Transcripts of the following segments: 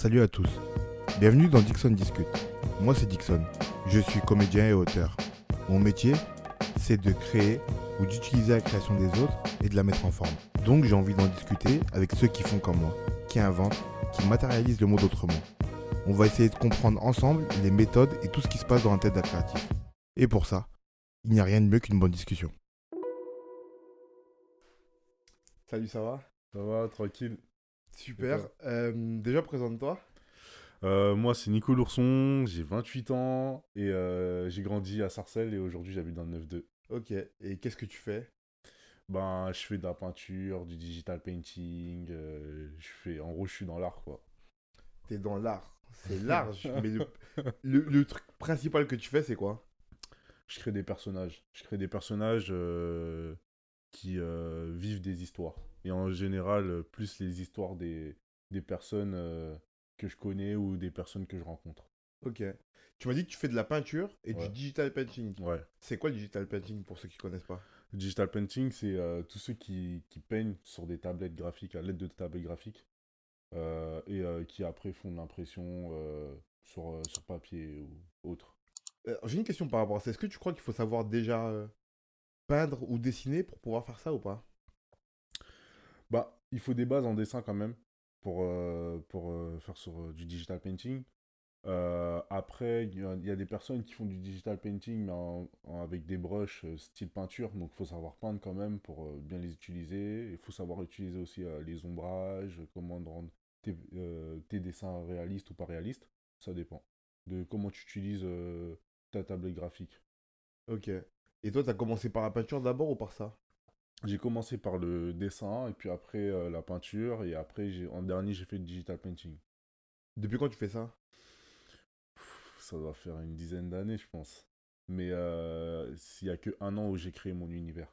Salut à tous. Bienvenue dans Dixon Discute. Moi c'est Dixon. Je suis comédien et auteur. Mon métier, c'est de créer ou d'utiliser la création des autres et de la mettre en forme. Donc j'ai envie d'en discuter avec ceux qui font comme moi, qui inventent, qui matérialisent le monde autrement. On va essayer de comprendre ensemble les méthodes et tout ce qui se passe dans la tête d'un créatif. Et pour ça, il n'y a rien de mieux qu'une bonne discussion. Salut, ça va? Ça va, tranquille. Super. Euh, déjà, présente-toi. Euh, moi, c'est Nico Lourson, j'ai 28 ans et euh, j'ai grandi à Sarcelles et aujourd'hui j'habite dans le 9-2. Ok. Et qu'est-ce que tu fais? Ben, je fais de la peinture, du digital painting, euh, je fais, en gros, je suis dans l'art, quoi. T'es dans l'art. C'est large. mais le, le- le truc principal que tu fais, c'est quoi? Je crée des personnages. Je crée des personnages qui vivent des histoires. Et en général, euh, plus les histoires des, des personnes euh, que je connais ou des personnes que je rencontre. Ok. Tu m'as dit que tu fais de la peinture et Ouais. du digital painting. Ouais. C'est quoi le digital painting pour ceux qui connaissent pas? Le digital painting, c'est euh, tous ceux qui, qui peignent sur des tablettes graphiques, à l'aide de tablettes graphiques, euh, et qui après font de l'impression sur, sur papier ou autre. J'ai une question par rapport à ça. Est-ce que tu crois qu'il faut savoir déjà peindre ou dessiner pour pouvoir faire ça ou pas? Bah, il faut des bases en dessin quand même pour, euh, pour euh, faire sur euh, du digital painting. Après, il y, a- des personnes qui font du digital painting mais avec des brushes style peinture, donc il faut savoir peindre quand même pour bien les utiliser. Il faut savoir utiliser aussi les ombrages, comment rendre tes, dessins réalistes ou pas réalistes. Ça dépend de comment tu utilises ta tablette graphique. Ok. Et toi, t'as commencé par la peinture d'abord ou par ça? J'ai commencé par le dessin et puis après euh, la peinture et après en dernier j'ai fait le digital painting. Depuis quand tu fais ça? Ça doit faire une dizaine d'années, je pense. Mais euh, s'il y a que un an où j'ai créé mon univers.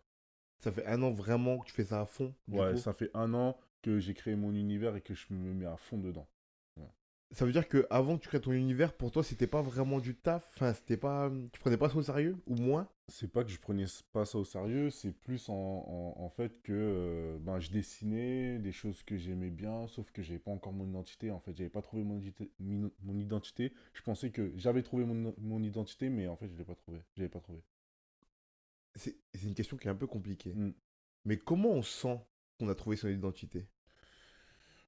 Ça fait un an vraiment que tu fais ça à fond Ouais, ça fait un an que j'ai créé mon univers et que je me mets à fond dedans. Ça veut dire que avant que tu crées ton univers, pour toi, c'était pas vraiment du taf? Enfin, c'était pas. Tu prenais pas ça au sérieux? Ou moins? C'est pas que je prenais pas ça au sérieux, c'est plus en, en, en fait que euh, ben, je dessinais des choses que j'aimais bien, sauf que j'avais pas encore mon identité. En fait, j'avais pas trouvé mon, mon identité. Je pensais que j'avais trouvé mon, mon identité, mais en fait, je l'ai pas trouvé. J'avais pas trouvé. C'est c'est une question qui est un peu compliquée. Mm. Mais comment on sent qu'on a trouvé son identité?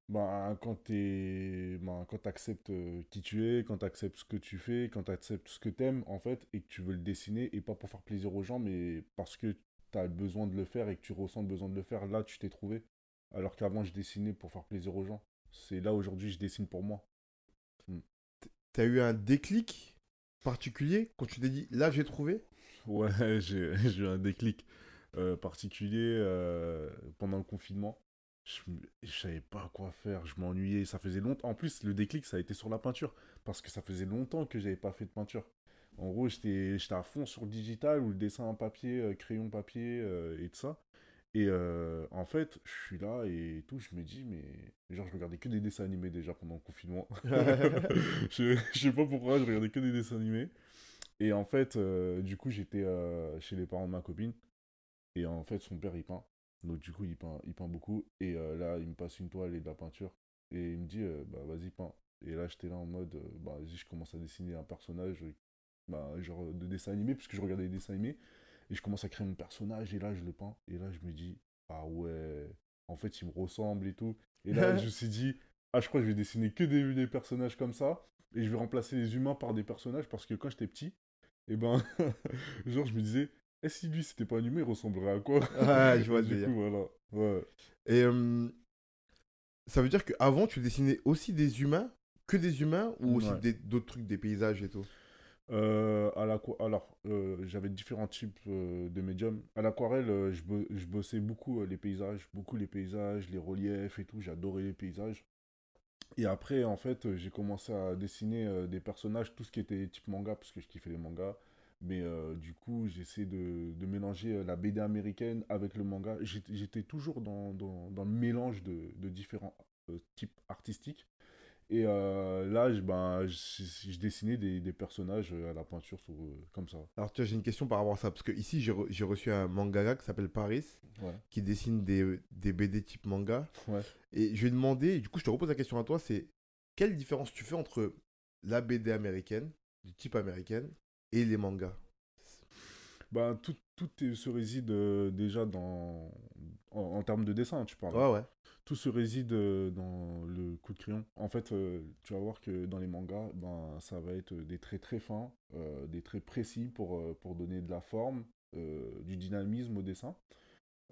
Ben, quand tu ben, quand acceptes qui tu es, quand tu acceptes ce que tu fais, quand tu acceptes ce que tu aimes, en fait, et que tu veux le dessiner, et pas pour faire plaisir aux gens, mais parce que tu as besoin de le faire et que tu ressens le besoin de le faire, là, tu t'es trouvé. Alors qu'avant, je dessinais pour faire plaisir aux gens. C'est là, aujourd'hui, je dessine pour moi. T'as eu un déclic particulier quand tu t'es dit là j'ai trouvé? Ouais, j'ai j'ai eu un déclic euh, particulier euh, pendant le confinement. Je, je savais pas quoi faire, je m'ennuyais, ça faisait longtemps. En plus, le déclic, ça a été sur la peinture, parce que ça faisait longtemps que j'avais pas fait de peinture. En gros, j'étais à fond sur le digital ou le dessin en papier, euh, crayon papier euh, et tout ça. Et euh, en fait, je suis là et tout, je me dis, mais genre, je regardais que des dessins animés déjà pendant le confinement. je, je sais pas pourquoi, je regardais que des dessins animés. Et en fait, euh, du coup, j'étais chez les parents de ma copine. Et en fait, son père, il peint. Donc, du coup, il peint, il peint beaucoup. Et euh, là, il me passe une toile et de la peinture. Et il me dit, euh, bah, vas-y, peins. Et là, j'étais là en mode, euh, bah, vas-y, je commence à dessiner un personnage, bah, genre de dessin animé, puisque je regardais des dessins animés. Et je commence à créer mon personnage. Et là, je le peins. Et là, je me dis, ah ouais, en fait, il me ressemble et tout. Et là, je me suis dit, ah, je crois que je vais dessiner que des, des personnages comme ça. Et je vais remplacer les humains par des personnages parce que quand j'étais petit, et ben, genre, je me disais, et si lui c'était pas un humain, il ressemblerait à quoi? Ouais, je vois Du coup, voilà. Ouais. Et euh, ça veut dire qu'avant tu dessinais aussi des humains Que des humains ou aussi Ouais. d'autres trucs, des paysages et tout? Euh, à l'aqua- Alors, euh, j'avais différents types euh, de médiums. À l'aquarelle, je, bo- je bossais beaucoup les paysages, beaucoup les paysages, les reliefs et tout. J'adorais les paysages. Et après, en fait, j'ai commencé à dessiner des personnages, tout ce qui était type manga, parce que je kiffais les mangas. Mais euh, du coup, j'essaie de, de mélanger euh, la BD américaine avec le manga. J'étais toujours dans, dans, dans le mélange de, de différents euh, types artistiques. Et euh, là, je, ben, je, je dessinais des, des personnages à la peinture sur, comme ça. Alors tu vois, j'ai une question par rapport à ça, parce que ici j'ai re- reçu un mangaka qui s'appelle Paris, Ouais. qui dessine des, des BD type manga. Ouais. Et je lui ai demandé, et du coup je te repose la question à toi, c'est quelle différence tu fais entre la BD américaine, du type américaine, et les mangas Bah, tout, tout se réside euh, déjà dans. En, en termes de dessin, tu parles. Ouais, ouais. Tout se réside euh, dans le coup de crayon. En fait, euh, tu vas voir que dans les mangas, ben, ça va être des traits très fins, euh, des traits précis pour, pour donner de la forme, euh, du dynamisme au dessin.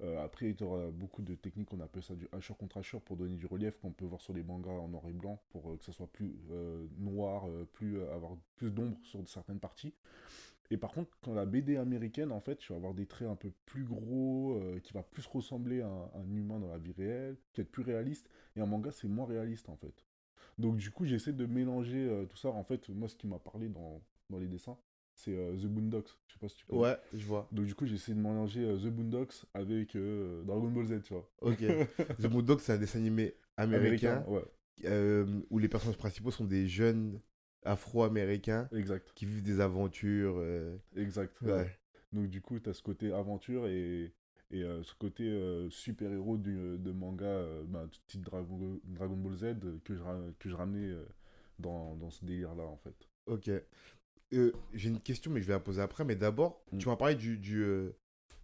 Euh, après, tu auras beaucoup de techniques, on appelle ça du hachure contre hachure pour donner du relief, qu'on peut voir sur les mangas en noir et blanc, pour euh, que ça soit plus euh, noir, plus, avoir plus d'ombre sur certaines parties. Et par contre, quand la BD américaine, en fait, tu vas avoir des traits un peu plus gros, qui va plus ressembler à un, humain dans la vie réelle, qui est plus réaliste. Et un manga, c'est moins réaliste, en fait. Donc, du coup, j'essaie de mélanger tout ça. En fait, moi, ce qui m'a parlé dans, dans les dessins, c'est euh, The Boondocks. Je sais pas si tu connais. Ouais, je vois. Donc, du coup, j'essaie de mélanger euh, The Boondocks avec euh, Dragon Ball Z, tu vois. Ok. The Moondog, c'est un dessin animé américain, ouais, euh, où les personnages principaux sont des jeunes afro-américains exact. qui vivent des aventures. Exact. Ouais. Donc du coup, tu as ce côté aventure et, et ce côté super-héros de manga, bah, type Dragon, Dragon Ball Z, que je, que je ramenais dans, dans ce délire-là, en fait. Ok. Euh, J'ai une question, mais je vais la poser après. Mais d'abord, Mm. tu m'as parlé du, du, euh,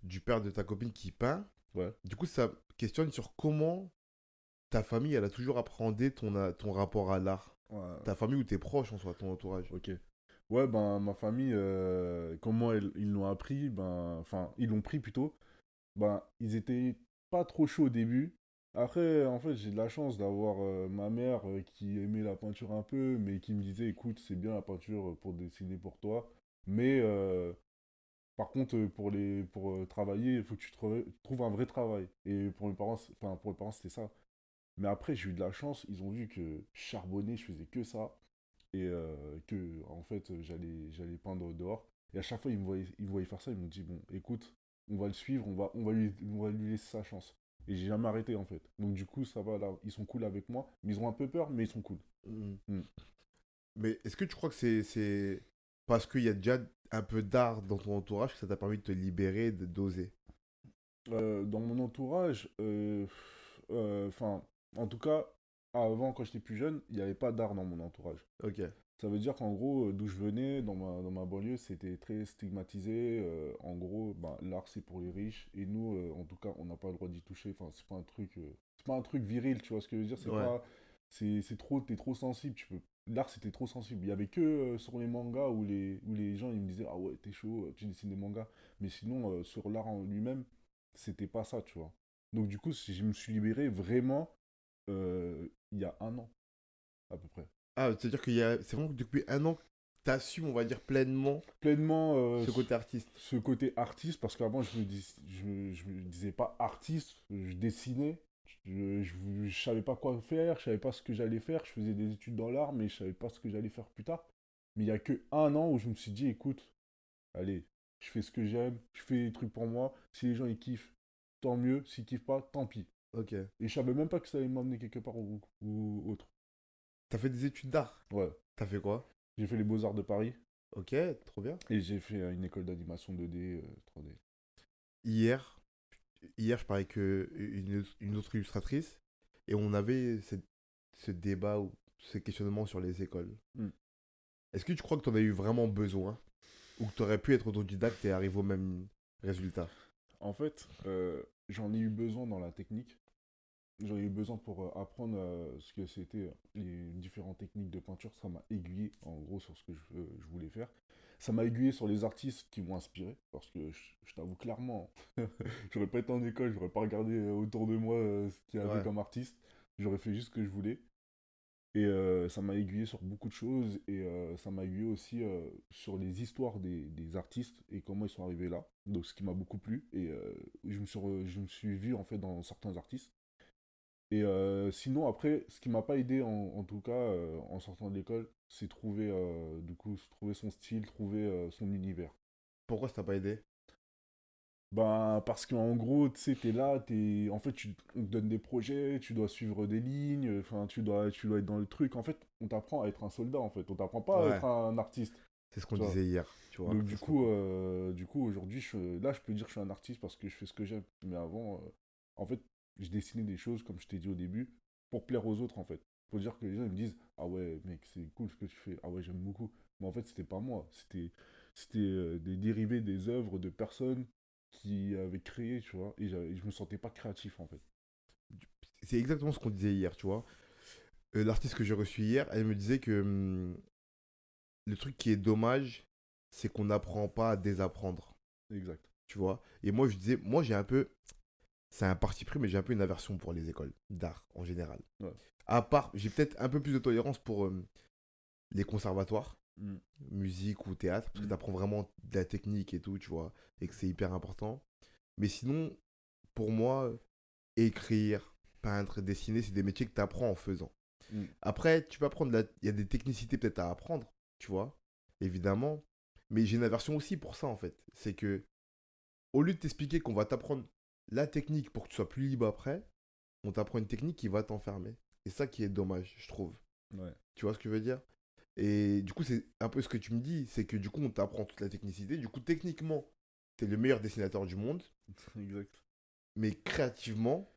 du père de ta copine qui peint. Ouais. Du coup, ça questionne sur comment ta famille, elle a toujours appréhendé ton, a- ton rapport à l'art. Ta famille ou tes proches, en soi, ton entourage. Ok. Ouais, ben, ma famille, euh, comment elle- ils l'ont appris, ben, enfin, ils l'ont pris plutôt, ben, ils étaient pas trop chauds au début. Après, en fait, j'ai de la chance d'avoir euh, ma mère euh, qui aimait la peinture un peu, mais qui me disait, écoute, c'est bien la peinture pour dessiner pour toi, mais euh, par contre, pour les, pour travailler, il faut que tu trouves, un vrai travail. Et pour mes parents, enfin, pour mes parents, c'était ça. Mais après, j'ai eu de la chance, ils ont vu que je charbonnais, je faisais que ça et que en fait j'allais j'allais peindre dehors et à chaque fois ils me voyaient ils me voyaient faire ça ils m'ont dit bon écoute on va le suivre on va on va lui on va lui laisser sa chance et j'ai jamais arrêté en fait donc du coup ça va là ils sont cool avec moi mais ils ont un peu peur mais ils sont cool Mm. Mm. Mais est-ce que tu crois que c'est c'est parce qu'il y a déjà un peu d'art dans ton entourage que ça t'a permis de te libérer, de d'oser? Euh, dans mon entourage euh, euh, enfin en tout cas avant quand j'étais plus jeune il n'y avait pas d'art dans mon entourage Ok. Ça veut dire qu'en gros, euh, d'où je venais, dans ma, dans ma banlieue, c'était très stigmatisé. euh, en gros, ben, l'art, c'est pour les riches. Et nous, euh, en tout cas, on n'a pas le droit d'y toucher. Enfin, c'est pas un truc... euh, c'est pas un truc viril, tu vois ce que je veux dire C'est Ouais. pas... C'est c'est trop... T'es trop sensible, tu peux... L'art, c'était trop sensible. Il y avait que sur les mangas où les, où les gens, ils me disaient « Ah ouais, t'es chaud, tu dessines des mangas. » Mais sinon, sur l'art en lui-même, c'était pas ça, tu vois. Donc du coup, je me suis libéré vraiment il y a un an, à peu près. Ah, c'est-à-dire qu'il y a... C'est vraiment que depuis un an t'assumes, on va dire, pleinement Pleinement... euh, ce côté artiste. ce côté artiste, parce qu'avant, je me, dis, je, me- je me disais pas artiste, je dessinais. Je, je, je savais pas quoi faire, je savais pas ce que j'allais faire. Je faisais des études dans l'art, mais je savais pas ce que j'allais faire plus tard. Mais il y a que un an où je me suis dit, écoute, allez, je fais ce que j'aime, je fais des trucs pour moi. Si les gens ils kiffent, tant mieux. S'ils kiffent pas, tant pis. Ok. Et je savais même pas que ça allait m'emmener quelque part ou, ou autre. T'as fait des études d'art Ouais. T'as fait quoi? J'ai fait les Beaux-Arts de Paris Ok, trop bien. et j'ai fait euh, une école d'animation 2D, euh, 3D. Hier, hier je parlais avec euh, une, une autre illustratrice et on avait cette- ce débat ou ce questionnement sur les écoles. Mm. Est-ce que tu crois que tu en as eu vraiment besoin ou que tu aurais pu être autodidacte et arriver au même résultat? En fait, euh, j'en ai eu besoin dans la technique. J'en ai eu besoin pour euh, apprendre euh, ce que c'était euh, les différentes techniques de peinture. Ça m'a aiguillé, en gros, sur ce que je, je voulais faire. Ça m'a aiguillé sur les artistes qui m'ont inspiré. Parce que je, je t'avoue clairement, j'aurais pas été en école, j'aurais pas regardé autour de moi ce qu'il y avait Ouais. comme artiste. J'aurais fait juste ce que je voulais. Et euh, ça m'a aiguillé sur beaucoup de choses. Et euh, ça m'a aiguillé aussi euh, sur les histoires des, des artistes et comment ils sont arrivés là. Donc ce qui m'a beaucoup plu. Et je, me suis re- je me suis vu en fait dans certains artistes. Et euh, sinon, après, ce qui m'a pas aidé en, en tout cas euh, en sortant de l'école, c'est trouver, euh, du coup, trouver son style, trouver son univers. Pourquoi ça t'a pas aidé? Ben, parce qu'en gros, tu sais, t'es là, t'es... En fait, tu... on te donne des projets, tu dois suivre des lignes, enfin, tu dois... tu dois être dans le truc. En fait, on t'apprend à être un soldat, en fait. On t'apprend pas Ouais. à être un artiste. C'est ce qu'on disait hier. Tu vois, Donc, du coup, du coup aujourd'hui, je... là, je peux dire que je suis un artiste parce que je fais ce que j'aime. Mais avant, en fait, je dessinais des choses, comme je t'ai dit au début, pour plaire aux autres, en fait. Faut dire que les gens ils me disent Ah ouais, mec, c'est cool ce que tu fais. Ah ouais, j'aime beaucoup. Mais en fait, c'était pas moi. C'était c'était euh, des dérivés des œuvres de personnes qui avaient créé, tu vois. Et, j'avais- je me sentais pas créatif, en fait. C'est exactement ce qu'on disait hier, tu vois. Euh, L'artiste que j'ai reçu hier, elle me disait que hum, le truc qui est dommage, c'est qu'on n'apprend pas à désapprendre, Exact. tu vois. Et moi, je disais, moi, j'ai un peu, c'est un parti pris, mais j'ai un peu une aversion pour les écoles d'art en général. Ouais. À part, j'ai peut-être un peu plus de tolérance pour euh, les conservatoires, Mm. musique ou théâtre, parce que Mm. tu apprends vraiment de la technique et tout, tu vois, et que c'est hyper important. Mais sinon, pour moi, écrire, peindre, dessiner, c'est des métiers que tu apprends en faisant. Mm. Après, tu peux apprendre, la- il y a des technicités peut-être à apprendre, tu vois, évidemment. Mais j'ai une aversion aussi pour ça, en fait. C'est que, au lieu de t'expliquer qu'on va t'apprendre la technique pour que tu sois plus libre après, on t'apprend une technique qui va t'enfermer. Et ça qui est dommage, je trouve. Ouais. Tu vois ce que je veux dire? Et du coup, c'est un peu ce que tu me dis, c'est que du coup, on t'apprend toute la technicité. Du coup, techniquement, tu es le meilleur dessinateur du monde, exact. mais créativement,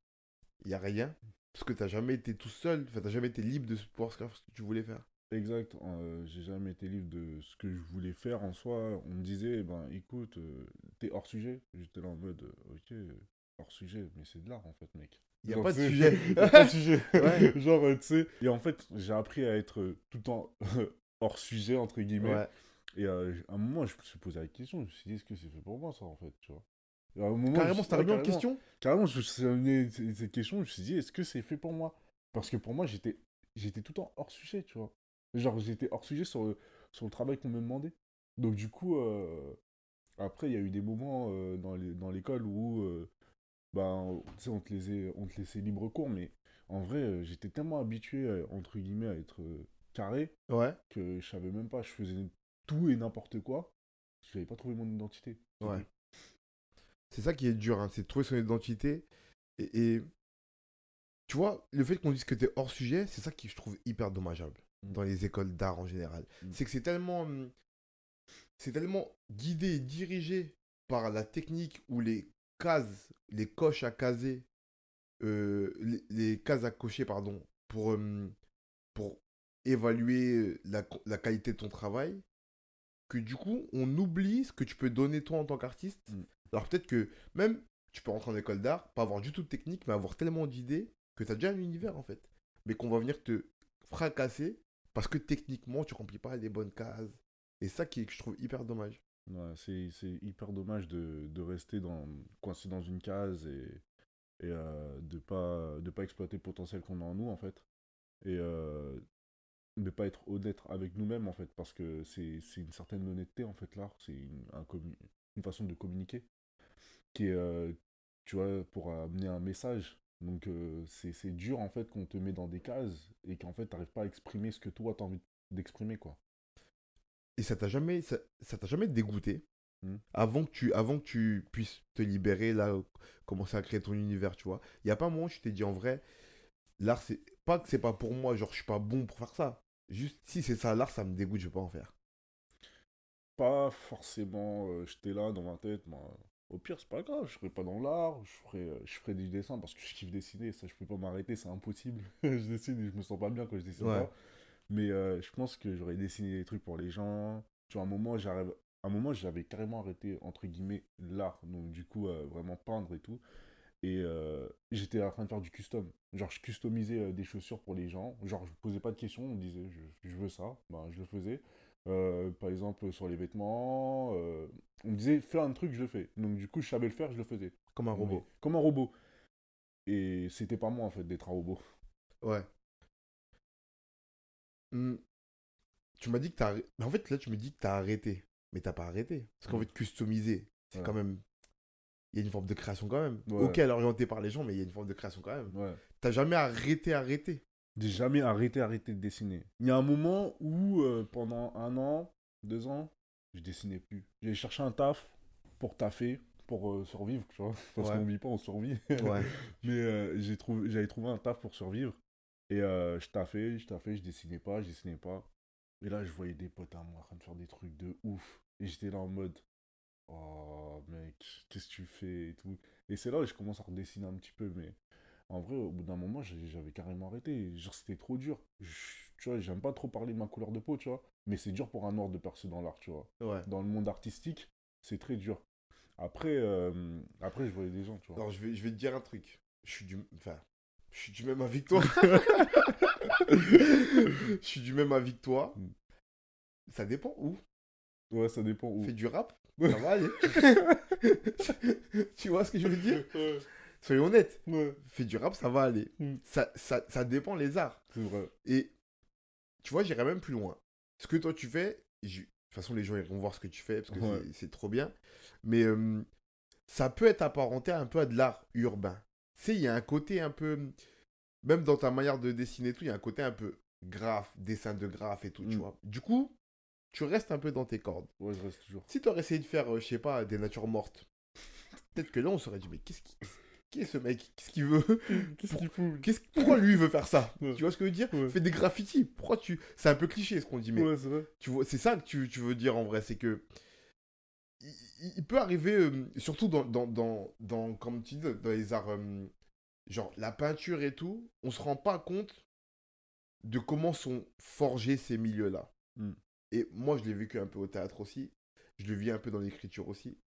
il n'y a rien. Parce que tu n'as jamais été tout seul, enfin, tu n'as jamais été libre de pouvoir faire ce que tu voulais faire. Exact. Euh, j'ai jamais été libre de ce que je voulais faire en soi. On me disait, eh ben écoute, euh, t'es hors sujet. J'étais là en mode, euh, ok, hors sujet, mais c'est de l'art en fait, mec. Il n'y a a pas de sujet. Ouais. Genre, euh, tu sais. Et en fait, j'ai appris à être euh, tout le temps hors sujet, entre guillemets. Ouais. Et euh, à un moment, je me suis posé la question. Je me suis dit, est-ce que c'est fait pour moi, ça, en fait, tu vois? Et à un moment, Carrément, c'est remis en question? Carrément, je me suis amené cette question, je me suis dit, est-ce que c'est fait pour moi? Parce que pour moi, j'étais j'étais tout le temps hors sujet, tu vois? Genre, j'étais hors sujet sur le, sur le travail qu'on me demandait. Donc, du coup, euh, après, il y a eu des moments euh, dans l'école où, sais, on te laissait, on te laissait libre cours, mais en vrai, euh, j'étais tellement habitué, euh, entre guillemets, à être euh, carré Ouais. que je savais même pas, je faisais tout et n'importe quoi. Je n'avais pas trouvé mon identité. Ouais. C'est ça qui est dur, hein, c'est de trouver son identité. Et, et tu vois, le fait qu'on dise que tu es hors sujet, c'est ça qui je trouve hyper dommageable Mm. dans les écoles d'art en général. Mm. C'est que c'est tellement, hum, c'est tellement guidé et dirigé par la technique ou les cases, les coches à caser, euh, les, les cases à cocher, pardon, pour, hum, pour évaluer la, la qualité de ton travail, que du coup, on oublie ce que tu peux donner toi en tant qu'artiste. Mm. Alors peut-être que même tu peux rentrer en école d'art, pas avoir du tout de technique, mais avoir tellement d'idées que tu as déjà un univers en fait. Mais qu'on va venir te fracasser parce que techniquement, tu remplis pas les bonnes cases. Et ça qui est, que je trouve hyper dommage. Ouais, c'est, c'est hyper dommage de, de rester dans, coincé dans une case et, et euh, de pas de pas exploiter le potentiel qu'on a en nous en fait. Et euh, de pas être honnête avec nous-mêmes en fait parce que c'est, une certaine honnêteté en fait l'art. C'est une, une façon de communiquer qui est euh, tu vois pour amener un message. Donc euh, c'est, c'est dur en fait qu'on te met dans des cases et qu'en fait t'arrives pas à exprimer ce que toi t'as envie d'exprimer quoi Et ça t'a jamais, ça, t'a jamais dégoûté? Mm. avant, que tu, avant que tu puisses te libérer, là, commencer à créer ton univers, tu vois. Il n'y a pas un moment où tu t'es dit en vrai, l'art, c'est pas que c'est pas pour moi, genre je suis pas bon pour faire ça. Juste si c'est ça, l'art, ça me dégoûte, je vais pas en faire. pas forcément euh, j'étais là dans ma tête moi au pire c'est pas grave je ferai pas dans l'art je ferai euh, je ferai du dessin parce que je kiffe dessiner ça je peux pas m'arrêter c'est impossible je dessine et je me sens pas bien quand je dessine Ouais. pas mais euh, je pense que j'aurais dessiné des trucs pour les gens tu vois à un moment j'arrive à un moment j'avais carrément arrêté entre guillemets l'art donc du coup euh, vraiment peindre et tout et euh, j'étais en train de faire du custom genre je customisais des chaussures pour les gens genre je posais pas de questions on me disait je, je veux ça ben je le faisais par exemple sur les vêtements. on me disait fais un truc, je le fais. Donc du coup, je savais le faire, je le faisais. Comme un robot. Comme un robot. Et c'était pas moi en fait d'être un robot. Ouais. Hmm. Tu m'as dit que t'as arrêté. Mais en fait, là, tu me dis que t'as arrêté. Mais t'as pas arrêté. Parce qu'en Mm. fait, customiser, c'est Ouais. quand même. Il y a une forme de création quand même. Ouais. Ok, elle est orientée par les gens, mais il y a une forme de création quand même. Ouais. T'as jamais arrêté, arrêté. J'ai jamais arrêté, arrêté de dessiner. Il y a un moment où euh, pendant un an, deux ans, je dessinais plus. J'ai cherché un taf pour taffer, pour euh, survivre, tu vois. Parce Ouais. qu'on vit pas, on survit. Ouais. Mais euh, j'ai trouvé, j'avais trouvé un taf pour survivre. Et euh, je taffais, je taffais, je dessinais pas, je dessinais pas. Et là, je voyais des potes à moi en train de faire des trucs de ouf. Et j'étais là en mode, oh mec, qu'est-ce que tu fais et tout. Et c'est là où je commence à redessiner un petit peu. Mais En vrai, au bout d'un moment, j'avais carrément arrêté. Genre, c'était trop dur. Je- tu vois, j'aime pas trop parler de ma couleur de peau, tu vois. Mais c'est dur pour un noir de percer dans l'art, tu vois. Ouais. Dans le monde artistique, c'est très dur. Après, euh, après, je voyais des gens, tu vois. Alors, je vais, je vais te dire un truc. Je suis du. Enfin, je suis du même avis que toi. je suis du même avis que toi. Mm. Ça dépend où. Ouais, ça dépend où. Fais du rap, ça va aller. tu vois ce que je veux dire Ouais, Soyons honnêtes. ouais, Fais du rap, ça va aller. Mm. Ça, ça, ça dépend les arts. c'est vrai. Et tu vois, j'irai même plus loin. Ce que toi tu fais, je- de toute façon, les gens iront voir ce que tu fais parce que Ouais. c'est trop bien. Mais euh, ça peut être apparenté un peu à de l'art urbain. Tu sais, il y a un côté un peu. Même dans ta manière de dessiner et tout, il y a un côté un peu graphe, dessin de graphe et tout, tu Mm. vois. Du coup, tu restes un peu dans tes cordes. Ouais, je reste toujours. Si tu aurais essayé de faire, euh, je sais pas, des natures mortes, peut-être que là, on serait dit, mais qu'est-ce qui, qui est ce mec? Qu'est-ce qu'il veut? Qu'est-ce qu'il fout? Qu'est-ce- Pourquoi lui veut faire ça? Ouais. Tu vois ce que je veux dire? Ouais. Fais des graffitis. Pourquoi tu. C'est un peu cliché ce qu'on dit, mais Ouais, c'est vrai. tu vois, c'est ça que tu, tu veux dire en vrai, c'est que. Il, peut arriver, euh, surtout dans, dans, dans, dans, comme tu dis, dans les arts, euh, genre la peinture et tout, on se rend pas compte de comment sont forgés ces milieux-là. Mm. Et moi, je l'ai vécu un peu au théâtre aussi, je le vis un peu dans l'écriture aussi.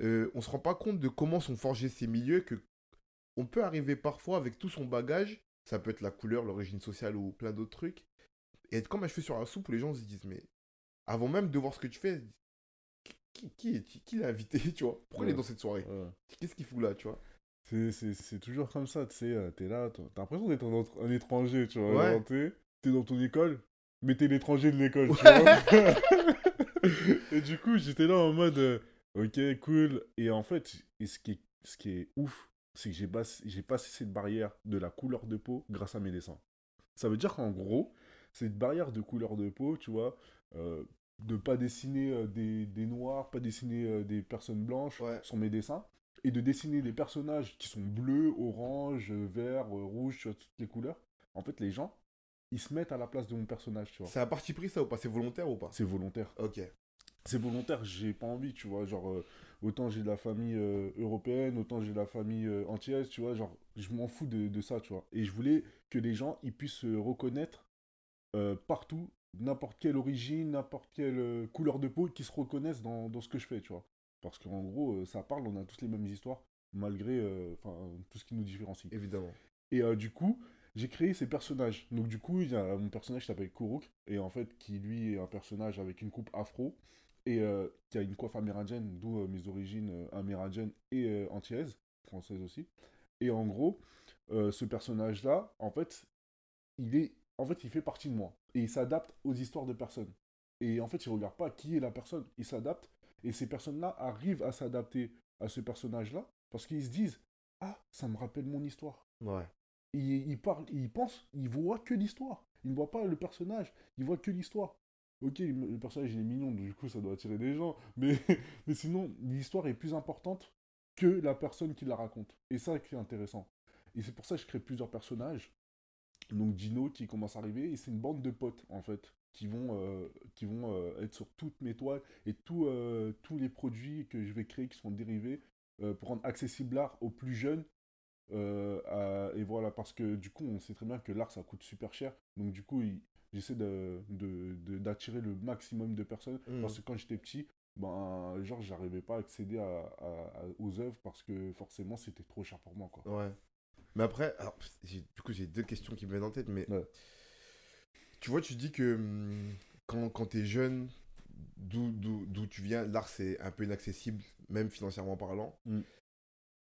Euh, on se rend pas compte de comment sont forgés ces milieux que on peut arriver parfois avec tout son bagage, ça peut être la couleur, l'origine sociale ou plein d'autres trucs, et être comme un cheveu sur la soupe où les gens se disent mais avant même de voir ce que tu fais, qui, qui, l'a invité, tu vois? Pourquoi il est dans cette soirée? Qu'est-ce qu'il fout là, tu vois? C'est- C'est c'est toujours comme ça, tu sais, euh, t'es là, toi, t'as l'impression d'être un, un étranger, tu vois. Ouais. T'es t'es dans ton école, mais t'es l'étranger de l'école, tu vois. et du coup, j'étais là en mode, euh, ok, cool. Et en fait, et ce, qui est, ce qui est ouf, c'est que j'ai bas- j'ai passé cette barrière de la couleur de peau grâce à mes dessins. Ça veut dire qu'en gros, cette barrière de couleur de peau, tu vois, euh, de pas dessiner euh, des, des noirs, pas dessiner euh, des personnes blanches Ouais. sur mes dessins, et de dessiner des personnages qui sont bleus, orange, vert, euh, rouge, toutes les couleurs. En fait, les gens, ils se mettent à la place de mon personnage, tu vois. C'est un parti pris ça ou pas? C'est volontaire ou pas? C'est volontaire. Ok. C'est volontaire, j'ai pas envie, tu vois. Genre, euh, autant j'ai de la famille euh, européenne, autant j'ai de la famille euh, antillaise, tu vois. Genre, je m'en fous de, de ça, tu vois. Et je voulais que les gens, ils puissent se reconnaître partout, n'importe quelle origine, n'importe quelle euh, couleur de peau, qu'ils se reconnaissent dans, dans ce que je fais, tu vois. Parce qu'en gros, euh, ça parle, on a tous les mêmes histoires, malgré euh, enfin, tout ce qui nous différencie. Évidemment. Et du coup, j'ai créé ces personnages. Donc du coup, il y a mon personnage qui s'appelle Kuruk, et en fait, qui lui est un personnage avec une coupe afro, et euh, qui a une coiffe amérindienne, d'où euh, mes origines euh, amérindiennes et antillaises, françaises aussi. Et en gros, ce personnage-là, en fait, il est, en fait, il fait partie de moi, et il s'adapte aux histoires de personnes. Et en fait, il regarde pas qui est la personne, il s'adapte, et ces personnes-là arrivent à s'adapter à ce personnage-là, parce qu'ils se disent, ah, ça me rappelle mon histoire Ouais. il, il parle, il pense, il voit que l'histoire. Il ne voit pas le personnage, il voit que l'histoire. Ok, le le personnage il est mignon, du coup ça doit attirer des gens, mais, mais sinon l'histoire est plus importante que la personne qui la raconte. Et ça qui est intéressant. Et c'est pour ça que je crée plusieurs personnages. Donc Dino qui commence à arriver, et c'est une bande de potes en fait, qui vont, euh, qui vont euh, être sur toutes mes toiles, et tout, euh, tous les produits que je vais créer qui sont dérivés pour rendre accessible l'art aux plus jeunes à- et voilà, parce que du coup, on sait très bien que l'art, ça coûte super cher. Donc du coup, j'essaie de, de- de- d'attirer le maximum de personnes. Mhm. Parce que quand j'étais petit, ben, genre, j'arrivais pas à accéder à, à- à- aux œuvres parce que forcément, c'était trop cher pour moi, quoi. Ouais. Mais après, alors, du coup, j'ai deux questions qui me viennent en tête, mais Ouais. tu vois, tu dis que hum, quand, quand tu es jeune, d'où, tu viens, l'art c'est un peu inaccessible, même financièrement parlant. Mm.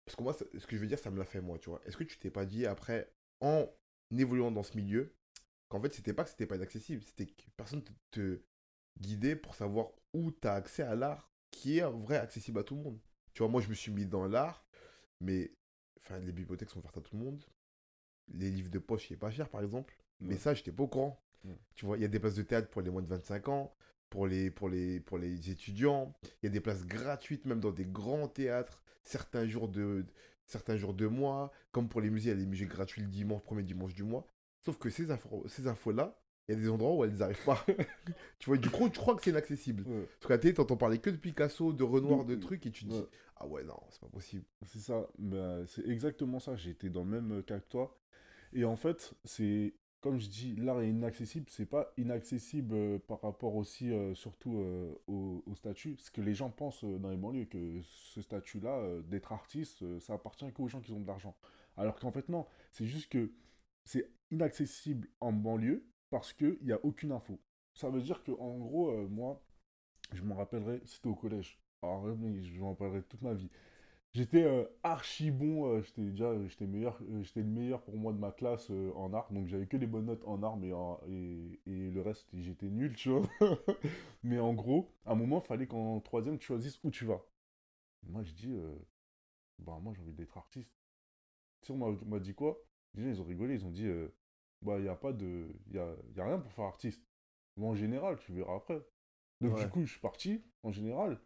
Parce que moi, ce que je veux dire, ça me l'a fait moi, tu vois. Est-ce que tu t'es pas dit après, en évoluant dans ce milieu, qu'en fait, c'était pas que c'était pas inaccessible, c'était que personne te, te guidait pour savoir où tu as accès à l'art qui est en vrai accessible à tout le monde. Tu vois, moi, je me suis mis dans l'art, mais enfin, les bibliothèques sont ouvertes à tout le monde. Les livres de poche, c'est pas cher, par exemple. Mais ça, j'étais pas au courant. Ouais. Tu vois, il y a des places de théâtre pour les moins de 25 ans, pour les, pour les, pour les étudiants. Il y a des places gratuites, même dans des grands théâtres, certains jours de, certains jours de mois. Comme pour les musées, il y a des musées gratuits le dimanche, premier dimanche du mois. Sauf que ces, infos, ces infos-là, il y a des endroits où elles n'arrivent pas. tu vois, du coup, tu crois que c'est inaccessible. Ouais. Parce qu'à la télé, t'entends parler que de Picasso, de Renoir, de trucs, et tu te dis, Ouais. ah ouais, non, c'est pas possible. C'est ça, bah, c'est exactement ça. Été dans le même cas que toi. Et en fait, c'est comme je dis, l'art est inaccessible. C'est pas inaccessible euh, par rapport aussi, euh, surtout euh, au, au statut. Ce que les gens pensent euh, dans les banlieues, que ce statut-là, euh, d'être artiste, euh, ça appartient qu'aux gens qui ont de l'argent. Alors qu'en fait, non. C'est juste que c'est inaccessible en banlieue parce qu'il n'y a aucune info. Ça veut dire que, en gros, euh, moi, je m'en rappellerai, c'était au collège. Alors, mais je m'en rappellerai toute ma vie. J'étais euh, archi bon, euh, j'étais déjà j'étais le meilleur pour moi de ma classe en art, donc j'avais que des bonnes notes en art, mais et, le reste j'étais nul, tu vois. mais en gros, à un moment, il fallait qu'en troisième tu choisisses où tu vas. Moi je dis, bah moi j'ai envie d'être artiste. Tu sais, on m'a- dit quoi? Les gens ils ont rigolé, ils ont dit, bah il n'y a pas de, il y a, y a rien pour faire artiste. Mais en général, tu verras après. Donc Ouais. du coup, je suis parti en général.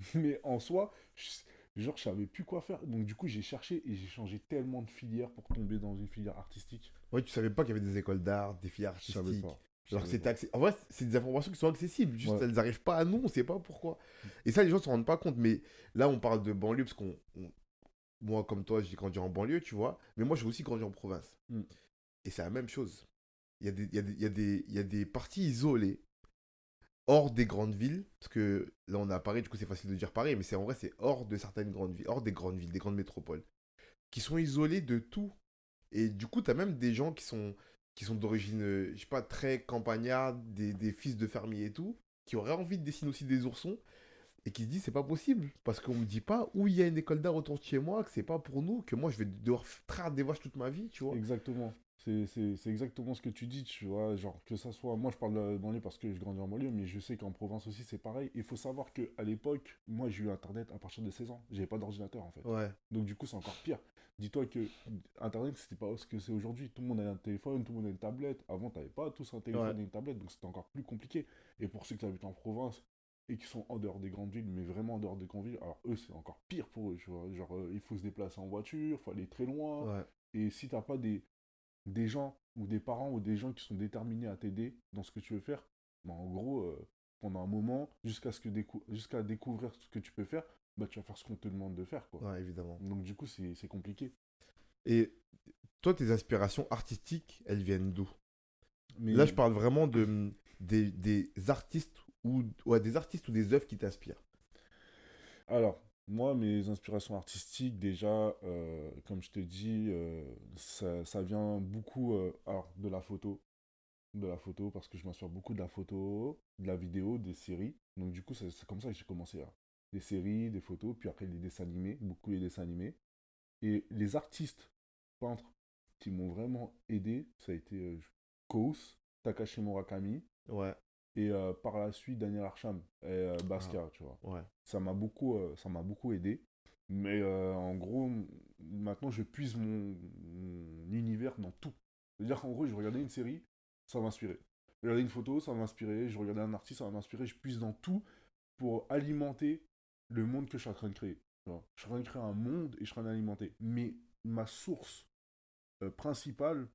Mais en soi, je- genre, je savais plus quoi faire. Donc du coup, j'ai cherché et j'ai changé tellement de filières pour tomber dans une filière artistique. Ouais, tu savais pas qu'il y avait des écoles d'art, des filières artistiques. Alors que c'était accès- En vrai, c'est des informations qui sont accessibles. Juste, Ouais. elles n'arrivent pas à nous, on sait pas pourquoi. Et ça, les gens ne se rendent pas compte. Mais là, on parle de banlieue parce qu'on. on- Moi, comme toi, j'ai grandi en banlieue, tu vois. Mais moi, j'ai aussi grandi en province. Mm. Et c'est la même chose. Il y, a des, il, y a des, il, y a des, a parties isolées, hors des grandes villes. Parce que là, on à Paris, du coup, c'est facile de dire Paris. Mais c'est en vrai, c'est hors de certaines grandes villes, hors des grandes villes, des grandes métropoles. Qui sont isolées de tout. Et du coup, tu as même des gens qui sont qui sont d'origine, euh, je sais pas, très campagnarde, des, des fils de fermiers et tout, qui auraient envie de dessiner aussi des oursons, et qui se disent c'est pas possible, parce qu'on me dit pas où il y a une école d'art autour de chez moi, que c'est pas pour nous, que moi je vais devoir traire des vaches toute ma vie, tu vois. Exactement. C'est exactement ce que tu dis, tu vois. Genre, que ça soit. Moi, je parle de banlieue parce que je grandis en banlieue, mais je sais qu'en province aussi, c'est pareil. Il faut savoir qu'à l'époque, moi, j'ai eu Internet à partir de 16 ans. J'avais pas d'ordinateur, en fait. Ouais, Donc du coup, c'est encore pire. Dis-toi que Internet, c'était pas ce que c'est aujourd'hui. Tout le monde a un téléphone, tout le monde a une tablette. Avant, t'avais pas tous un téléphone Ouais. et une tablette, donc c'était encore plus compliqué. Et pour ceux qui habitent en province et qui sont en dehors des grandes villes, mais vraiment en dehors des grandes villes, alors eux, c'est encore pire pour eux, tu vois. Genre, euh, il faut se déplacer en voiture, il faut aller très loin. ouais. Et si t'as pas des, des gens ou des parents ou des gens qui sont déterminés à t'aider dans ce que tu veux faire, bah, en gros, euh, pendant un moment, jusqu'à ce que décou- jusqu'à découvrir ce que tu peux faire, bah, tu vas faire ce qu'on te demande de faire, quoi. Ouais, évidemment. Donc du coup, c'est c'est compliqué. Et toi, tes inspirations artistiques, elles viennent d'où? Mais Là, je parle vraiment de, des, des artistes ou ouais, des artistes ou des œuvres qui t'inspirent. Alors, moi, mes inspirations artistiques, déjà, euh, comme je te dis, euh, ça, ça vient beaucoup euh, de la photo. De la photo, parce que je m'inspire beaucoup de la photo, de la vidéo, des séries. Donc du coup, c'est comme ça que j'ai commencé. hein. Des séries, des photos, puis après les dessins animés, beaucoup les dessins animés. Et les artistes peintres qui m'ont vraiment aidé, ça a été Kous, Takashi Murakami, Ouais, et euh, par la suite Daniel Arsham et euh, Basquiat, tu vois. ouais. Ça m'a beaucoup, euh, ça m'a beaucoup aidé. Mais euh, en gros, maintenant, je puise mon, mon univers dans tout. C'est-à-dire qu'en gros, je regardais une série, ça m'inspirait. Je regardais une photo, ça m'inspirait. Je regardais un artiste, ça m'inspirait. Je puise dans tout pour alimenter le monde que je suis en train de créer. tu vois. Je suis en train de créer un monde et je suis en train d'alimenter. Mais ma source principale,